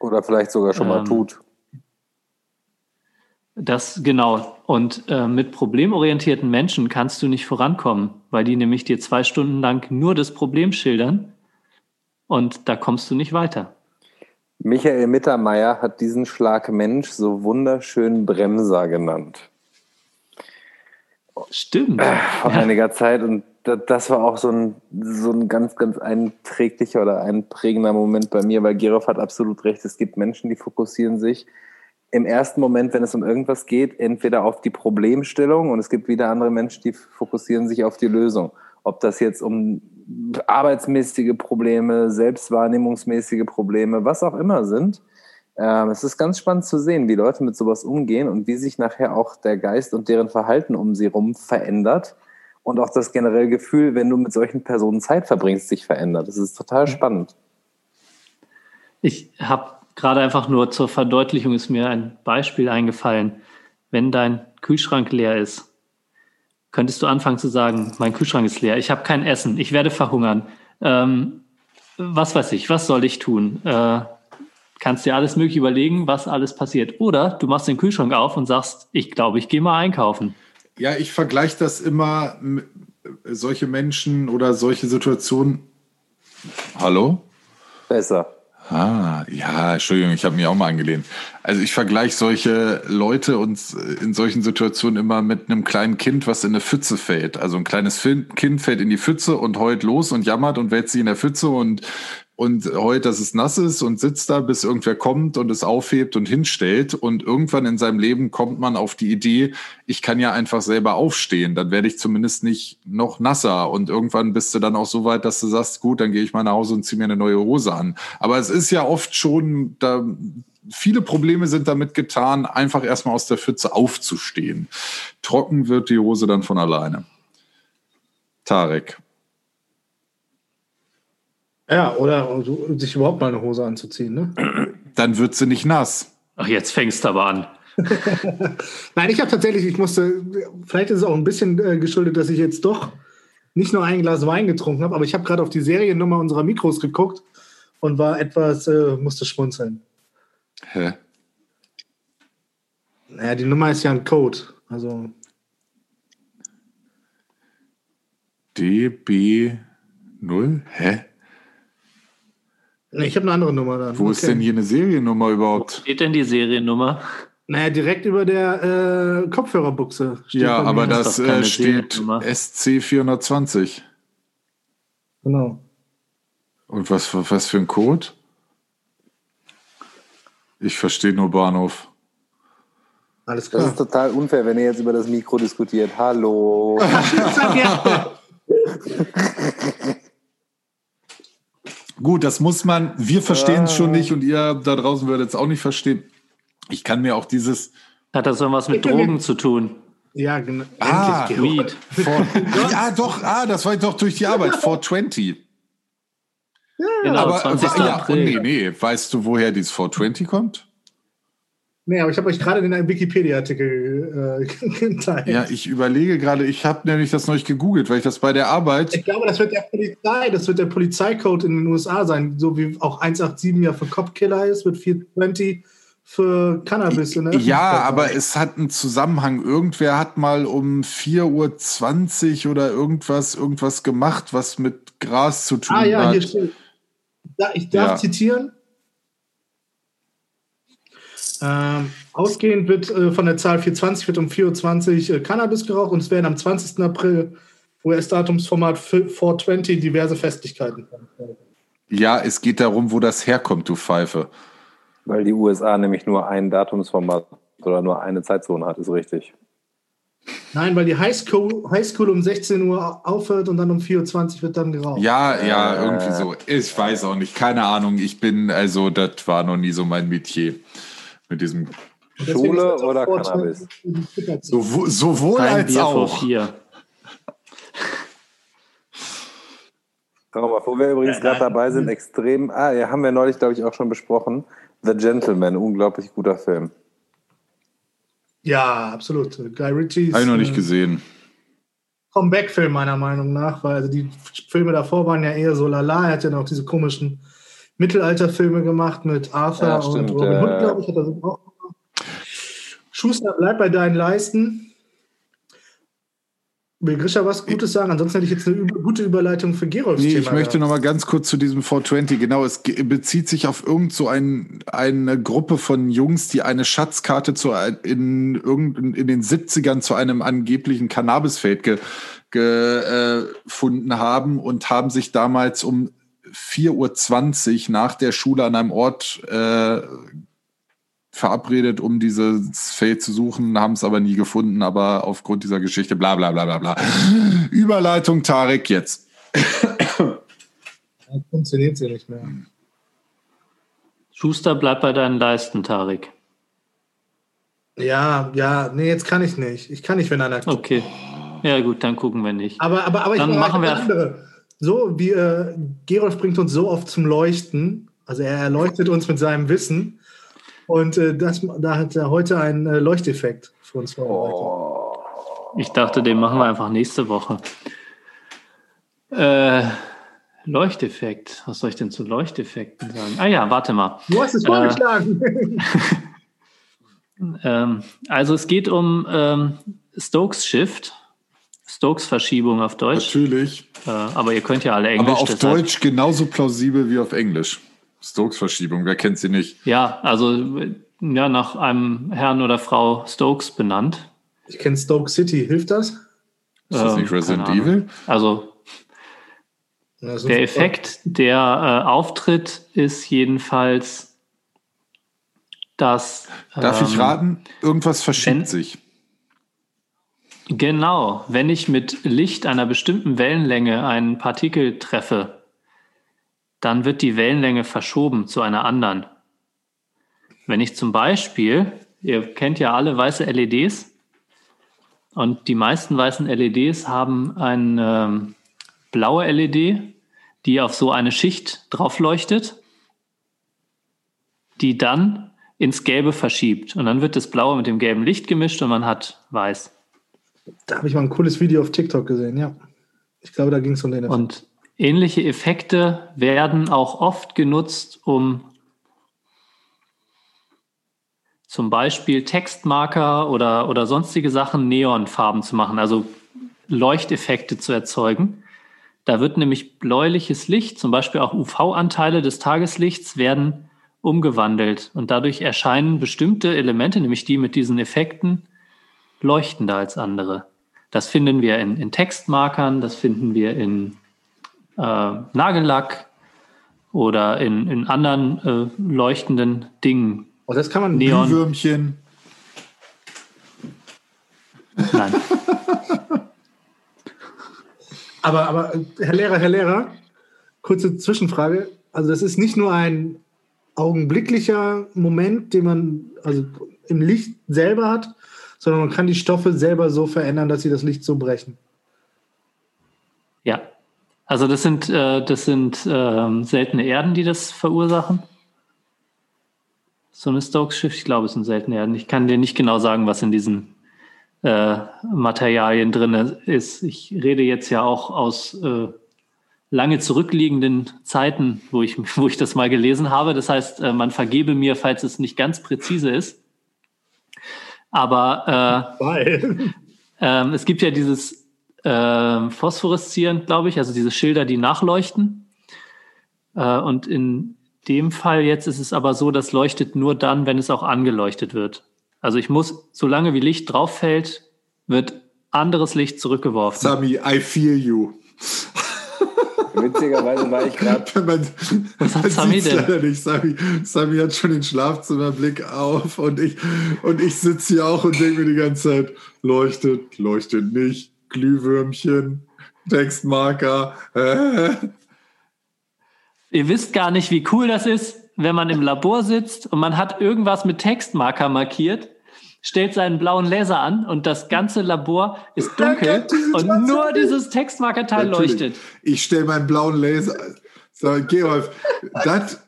Oder vielleicht sogar schon mal Ähm, tut. Das genau. Und äh, mit problemorientierten Menschen kannst du nicht vorankommen, weil die nämlich dir zwei Stunden lang nur das Problem schildern und da kommst du nicht weiter. Michael Mittermeier hat diesen Schlag Mensch so wunderschön Bremser genannt Stimmt. vor Ja. einiger Zeit und das war auch so ein, so ein ganz, ganz einträglicher oder einprägender Moment bei mir, weil Gerov hat absolut recht. Es gibt Menschen, die fokussieren sich im ersten Moment, wenn es um irgendwas geht, entweder auf die Problemstellung und es gibt wieder andere Menschen, die fokussieren sich auf die Lösung. Ob das jetzt um arbeitsmäßige Probleme, selbstwahrnehmungsmäßige Probleme, was auch immer sind. Ähm, es ist ganz spannend zu sehen, wie Leute mit sowas umgehen und wie sich nachher auch der Geist und deren Verhalten um sie herum verändert und auch das generelle Gefühl, wenn du mit solchen Personen Zeit verbringst, sich verändert. Das ist total spannend. Ich habe gerade einfach nur zur Verdeutlichung ist mir ein Beispiel eingefallen. Wenn dein Kühlschrank leer ist, könntest du anfangen zu sagen, mein Kühlschrank ist leer, ich habe kein Essen, ich werde verhungern. Ähm, was weiß ich, was soll ich tun? Äh, kannst dir alles mögliche überlegen, was alles passiert. Oder du machst den Kühlschrank auf und sagst, ich glaube, ich gehe mal einkaufen. Ja, ich vergleiche das immer, solche Menschen oder solche Situationen. Hallo? Besser. Ah, ja, Entschuldigung, ich habe mich auch mal angelehnt. Also ich vergleiche solche Leute und in solchen Situationen immer mit einem kleinen Kind, was in eine Pfütze fällt. Also ein kleines Kind fällt in die Pfütze und heult los und jammert und wälzt sich in der Pfütze und und heult, dass es nass ist und sitzt da, bis irgendwer kommt und es aufhebt und hinstellt. Und irgendwann in seinem Leben kommt man auf die Idee, ich kann ja einfach selber aufstehen, dann werde ich zumindest nicht noch nasser. Und irgendwann bist du dann auch so weit, dass du sagst, gut, dann gehe ich mal nach Hause und ziehe mir eine neue Hose an. Aber es ist ja oft schon, da viele Probleme sind damit getan, einfach erstmal aus der Pfütze aufzustehen. Trocken wird die Hose dann von alleine. Tarek. Ja, oder sich überhaupt mal eine Hose anzuziehen, ne? Dann wird sie nicht nass. Ach, jetzt fängst du aber an. Nein, ich habe tatsächlich, ich musste, vielleicht ist es auch ein bisschen äh, geschuldet, dass ich jetzt doch nicht nur ein Glas Wein getrunken habe, aber ich habe gerade auf die Seriennummer unserer Mikros geguckt und war etwas, äh, musste schmunzeln. Hä? Naja, die Nummer ist ja ein Code. Also. DB0? Hä? Nee, ich habe eine andere Nummer dann. Wo okay. ist denn hier eine Seriennummer überhaupt? Wo steht denn die Seriennummer? Naja, direkt über der äh, Kopfhörerbuchse. Ja, aber das, das äh, steht SC420. Genau. Und was, was für ein Code? Ich verstehe nur Bahnhof. Alles klar. Das ist total unfair, wenn ihr jetzt über das Mikro diskutiert. Hallo. Gut, das muss man, wir verstehen es ah. schon nicht und ihr da draußen würdet es auch nicht verstehen. Ich kann mir auch dieses. Hat das irgendwas mit Drogen zu tun? Ja, genau. Ah, Weed. ja, doch, ah, das war doch durch die Arbeit, 420. Ja, genau, aber 20. Ja, April. nee, nee, weißt du, woher dieses 420 kommt? Nee, aber ich habe euch gerade den Wikipedia-Artikel äh, geteilt. Ja, ich überlege gerade, ich habe nämlich das neulich gegoogelt, weil ich das bei der Arbeit. Ich glaube, das wird der Polizei, das wird der Polizeicode in den USA sein, so wie auch 187 ja für Copkiller ist, wird 420 für Cannabis. Ne? Ja, aber es hat einen Zusammenhang. Irgendwer hat mal um 4.20 Uhr oder irgendwas, irgendwas gemacht, was mit Gras zu tun hat. Ah ja, hat. hier steht. Ich darf ja. zitieren. Ähm, ausgehend wird äh, von der Zahl 420 wird um 4.20 Uhr äh, Cannabis geraucht und es werden am 20. April US-Datumsformat 420 diverse Festlichkeiten. Ja, es geht darum, wo das herkommt, du Pfeife. Weil die USA nämlich nur ein Datumsformat oder nur eine Zeitzone hat, ist richtig. Nein, weil die Highschool, Highschool um 16 Uhr aufhört und dann um 24 Uhr wird dann geraucht. Ja, ja, irgendwie so. Ich weiß auch nicht, keine Ahnung. Ich bin, also, das war noch nie so mein Metier mit diesem Schule oder Cannabis? So, sowohl Kein als Bier auch. Vor Schau mal, wo wir übrigens gerade dabei sind, extrem. Ah, ja, haben wir neulich, glaube ich, auch schon besprochen. The Gentleman, unglaublich guter Film. Ja, absolut. Guy Ritchie. Habe ich noch nicht äh, gesehen. Comeback-Film meiner Meinung nach, weil also die Filme davor waren ja eher so lala. Er hat ja noch diese komischen Mittelalterfilme gemacht mit Arthur ja, stimmt, und Robin Hood, glaube ich, hat er auch Schuster, bleib bei deinen Leisten. Will Grisha was Gutes sagen? Ansonsten hätte ich jetzt eine gute Überleitung für Gerolfs Nee, Thema ich möchte noch mal ganz kurz zu diesem 420. Genau, es bezieht sich auf irgend so ein, eine Gruppe von Jungs, die eine Schatzkarte zu, in, irgend- in den 70ern zu einem angeblichen Cannabisfeld ge, ge, äh, gefunden haben und haben sich damals um 4.20 Uhr nach der Schule an einem Ort äh, verabredet, um dieses Feld zu suchen, haben es aber nie gefunden, aber aufgrund dieser Geschichte, bla bla bla bla bla. Überleitung, Tarek, jetzt. Dann funktioniert sie nicht mehr. Schuster, bleib bei deinen Leisten, Tarek. Ja, ja, nee, jetzt kann ich nicht. Ich kann nicht, wenn einer. Okay. Ja, gut, dann gucken wir nicht. Aber, aber, aber Dann ich machen wir- andere. So, wie äh, Gerolf bringt uns so oft zum Leuchten. Also er erleuchtet uns mit seinem Wissen. Und äh, das, da hat er heute einen äh, Leuchteffekt für uns vorbereitet. Ich dachte, den machen wir einfach nächste Woche. Äh, Leuchteffekt. Was soll ich denn zu Leuchteffekten sagen? Ah ja, warte mal. Du hast es Äh, vorgeschlagen. Ähm, also es geht um ähm, Stokes Shift. Stokes Verschiebung auf Deutsch. Natürlich. Äh, aber ihr könnt ja alle Englisch. Aber auf deshalb- Deutsch genauso plausibel wie auf Englisch. Stokes-Verschiebung, wer kennt sie nicht? Ja, also ja, nach einem Herrn oder Frau Stokes benannt. Ich kenne Stoke City. Hilft das? Ist das Ähm, nicht Resident. Evil? Also Ja, Der Effekt, der äh, auftritt, ist jedenfalls, dass. Darf ich ähm, raten? Irgendwas verschiebt wenn- sich. Genau, wenn ich mit Licht einer bestimmten Wellenlänge einen Partikel treffe, dann wird die Wellenlänge verschoben zu einer anderen. Wenn ich zum Beispiel, ihr kennt ja alle weiße LEDs, und die meisten weißen LEDs haben eine ähm, blaue LED, die auf so eine Schicht drauf leuchtet, die dann ins Gelbe verschiebt. Und dann wird das Blaue mit dem gelben Licht gemischt und man hat weiß. Da habe ich mal ein cooles Video auf TikTok gesehen, ja. Ich glaube, da ging es um den Effekt. Und ähnliche Effekte werden auch oft genutzt, um zum Beispiel Textmarker oder, oder sonstige Sachen Neonfarben zu machen, also Leuchteffekte zu erzeugen. Da wird nämlich bläuliches Licht, zum Beispiel auch UV-Anteile des Tageslichts, werden umgewandelt und dadurch erscheinen bestimmte Elemente, nämlich die mit diesen Effekten, leuchtender als andere. Das finden wir in, in Textmarkern, das finden wir in äh, Nagellack oder in, in anderen äh, leuchtenden Dingen. Oh, das kann man Neon. Glühwürmchen. Nein. Aber, aber Herr Lehrer, Herr Lehrer, kurze Zwischenfrage. Also das ist nicht nur ein augenblicklicher Moment, den man also im Licht selber hat, sondern man kann die Stoffe selber so verändern, dass sie das Licht so brechen. Ja. Also das sind, äh, das sind ähm, seltene Erden, die das verursachen. So eine Stokes-Schiff, ich glaube, es sind seltene Erden. Ich kann dir nicht genau sagen, was in diesen äh, Materialien drin ist. Ich rede jetzt ja auch aus äh, lange zurückliegenden Zeiten, wo ich, wo ich das mal gelesen habe. Das heißt, äh, man vergebe mir, falls es nicht ganz präzise ist. Aber äh, Weil. ähm, es gibt ja dieses ähm, Phosphoreszierend, glaube ich, also diese Schilder, die nachleuchten. Äh, und in dem Fall jetzt ist es aber so, das leuchtet nur dann, wenn es auch angeleuchtet wird. Also ich muss, solange wie Licht drauf fällt, wird anderes Licht zurückgeworfen. Sami, I feel you. Witzigerweise war ich gerade Was hat man Sami denn? leider nicht. Sami, Sami hat schon den Schlafzimmerblick auf und ich, und ich sitze hier auch und denke mir die ganze Zeit, leuchtet, leuchtet nicht, Glühwürmchen, Textmarker. Äh. Ihr wisst gar nicht, wie cool das ist, wenn man im Labor sitzt und man hat irgendwas mit Textmarker markiert, stellt seinen blauen Laser an und das ganze Labor ist dunkel und nur dieses Textmarkerteil leuchtet. Ich stelle meinen blauen Laser. Sag, Georg, das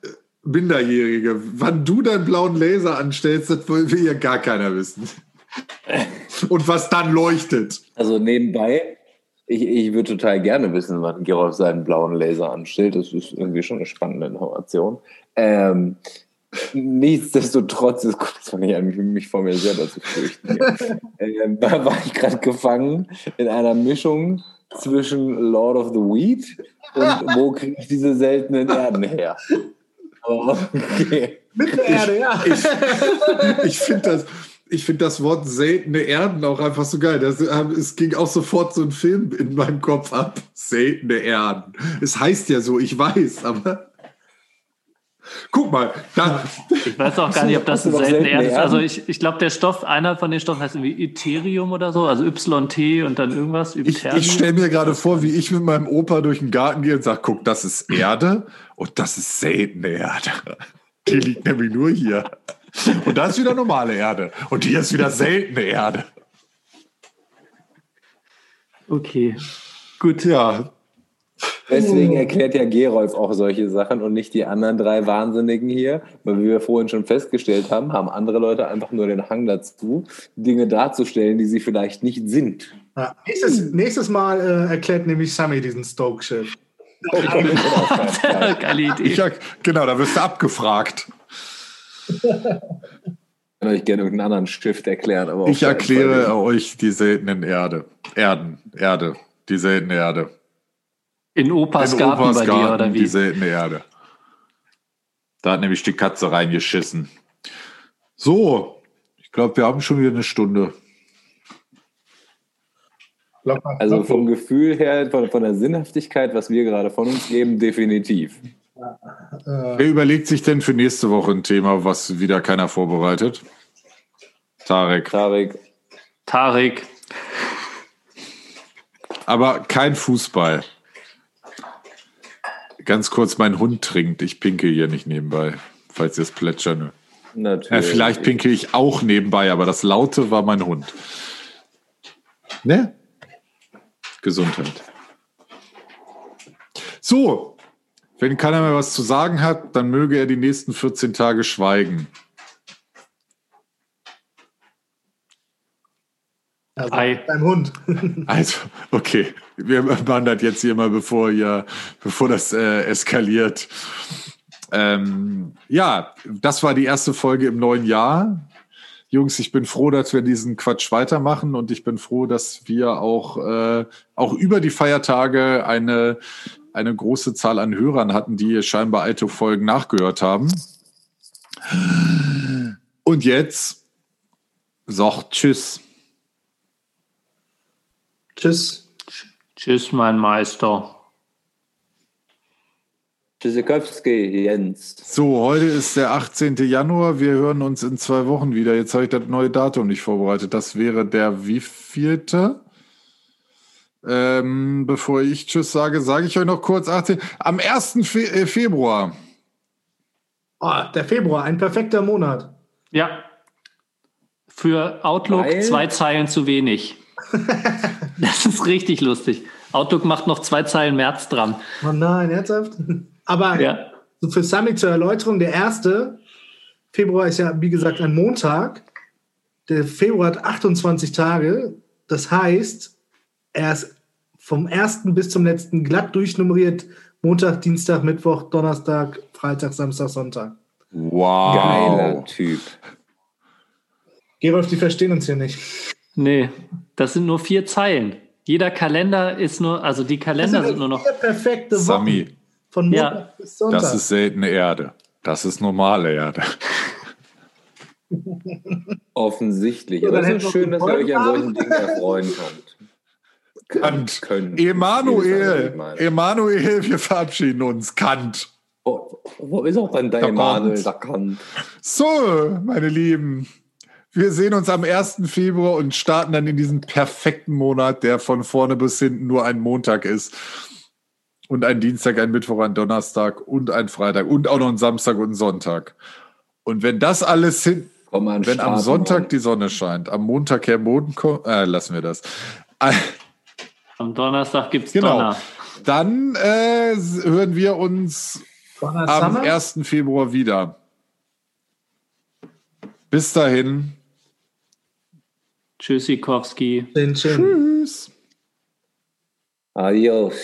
Minderjährige, wann du deinen blauen Laser anstellst, das will ja gar keiner wissen. Und was dann leuchtet. Also nebenbei, ich, ich würde total gerne wissen, wann Gerolf seinen blauen Laser anstellt. Das ist irgendwie schon eine spannende Information. Ähm, nichtsdestotrotz, ist, das fange ich an, mich, mich vor mir selber zu fürchten. äh, war, war ich gerade gefangen in einer Mischung zwischen Lord of the Weed und wo kriege ich diese seltenen Erden her? Aber okay. Mittelerde, ja. Ich finde das, ich finde das Wort seltene Erden auch einfach so geil. Das, ähm, es ging auch sofort so ein Film in meinem Kopf ab. Seltene Erden. Es heißt ja so, ich weiß, aber. Guck mal, da, Ich weiß auch gar nicht, ob das ein seltener seltene Erd ist. Also ich, ich glaube, der Stoff, einer von den Stoffen heißt irgendwie Ethereum oder so, also YT und dann irgendwas. ich, Ytterbium. ich stelle mir gerade vor, wie ich mit meinem Opa durch den Garten gehe und sage, guck, das ist Erde und das ist seltene Erde. Die liegt nämlich nur hier. Und da ist wieder normale Erde. Und hier ist wieder seltene Erde. Okay. Gut. Ja, Deswegen erklärt ja Gerolf auch solche Sachen und nicht die anderen drei Wahnsinnigen hier. Weil wie wir vorhin schon festgestellt haben, haben andere Leute einfach nur den Hang dazu, Dinge darzustellen, die sie vielleicht nicht sind. Ja, nächstes, nächstes Mal äh, erklärt nämlich Sammy diesen Stoke-Shit. Geile Idee. ich, genau, da wirst du abgefragt. Ich hätte euch gerne irgendeinen anderen Stift auf Ich erkläre euch die seltenen Erde. Erden, Erde, die seltene Erde. In Opas In Garten Opas bei dir Garten, oder die wie? seltene Erde. Da hat nämlich die Katze reingeschissen. So, ich glaube, wir haben schon wieder eine Stunde. Also vom Gefühl her, von, von der Sinnhaftigkeit, was wir gerade von uns geben, definitiv. Wer überlegt sich denn für nächste Woche ein Thema, was wieder keiner vorbereitet? Tarek. Tarek, Tarek. Aber kein Fußball. Ganz kurz, mein Hund trinkt. Ich pinkel hier nicht nebenbei, falls ihr es plätschern. natürlich. Ja, vielleicht pinkel ich auch nebenbei, aber das Laute war mein Hund. Ne? Gesundheit. So, wenn keiner mehr was zu sagen hat, dann möge er die nächsten 14 Tage schweigen. Also, Ei. dein Hund. Also, okay, wir machen das jetzt hier mal, bevor, hier, bevor das äh, eskaliert. Ähm, ja, das war die erste Folge im neuen Jahr. Jungs, ich bin froh, dass wir diesen Quatsch weitermachen und ich bin froh, dass wir auch, äh, auch über die Feiertage eine, eine große Zahl an Hörern hatten, die scheinbar alte Folgen nachgehört haben. Und jetzt sagt Tschüss. Tschüss. Tschüss, mein Meister. Tschüssikowski, Jens. So, heute ist der 18. Januar. Wir hören uns in zwei Wochen wieder. Jetzt habe ich das neue Datum nicht vorbereitet. Das wäre der wievielte? Ähm, bevor ich Tschüss sage, sage ich euch noch kurz 18. Am 1. Fe äh, Februar. Oh, der Februar, ein perfekter Monat. Ja. Für Outlook Weil- zwei Zeilen zu wenig. das ist richtig lustig. Outlook macht noch zwei Zeilen März dran. Oh nein, ernsthaft? Aber Ja. so für Sammy zur Erläuterung, der erste Februar ist ja, wie gesagt, ein Montag. Der Februar hat 28 Tage. Das heißt, er ist vom ersten bis zum letzten glatt durchnummeriert. Montag, Dienstag, Mittwoch, Donnerstag, Freitag, Samstag, Sonntag. Wow. Geiler Typ. Gerolf, die verstehen uns hier nicht. Nee, das sind nur vier Zeilen. Jeder Kalender ist nur, also die Kalender sind nur noch. perfekte Wochen. Sami, Von Montag Ja. bis Sonntag. das ist seltene Erde. Das ist normale Erde. Offensichtlich. Aber es ist schön, dass ihr euch an solchen Dingen erfreuen könnt. Kant. Könnt. Emanuel. Emanuel, wir verabschieden uns. Kant. Wo, wo ist auch dann Der Emanuel, der Kant? So, meine Lieben, wir sehen uns am 1. Februar und starten dann in diesen perfekten Monat, der von vorne bis hinten nur ein Montag ist. Und ein Dienstag, ein Mittwoch, ein Donnerstag und ein Freitag und auch noch ein Samstag und ein Sonntag. Und wenn das alles hin, Komm mal an wenn am Sonntag Mann. die Sonne scheint, am Montag der Boden kommt, äh, lassen wir das. Am Donnerstag gibt's Genau. Donner. Dann äh, hören wir uns am Summer? 1. Februar wieder. Bis dahin. Tschüssikowski. Den Chin. Tschüss. Adios.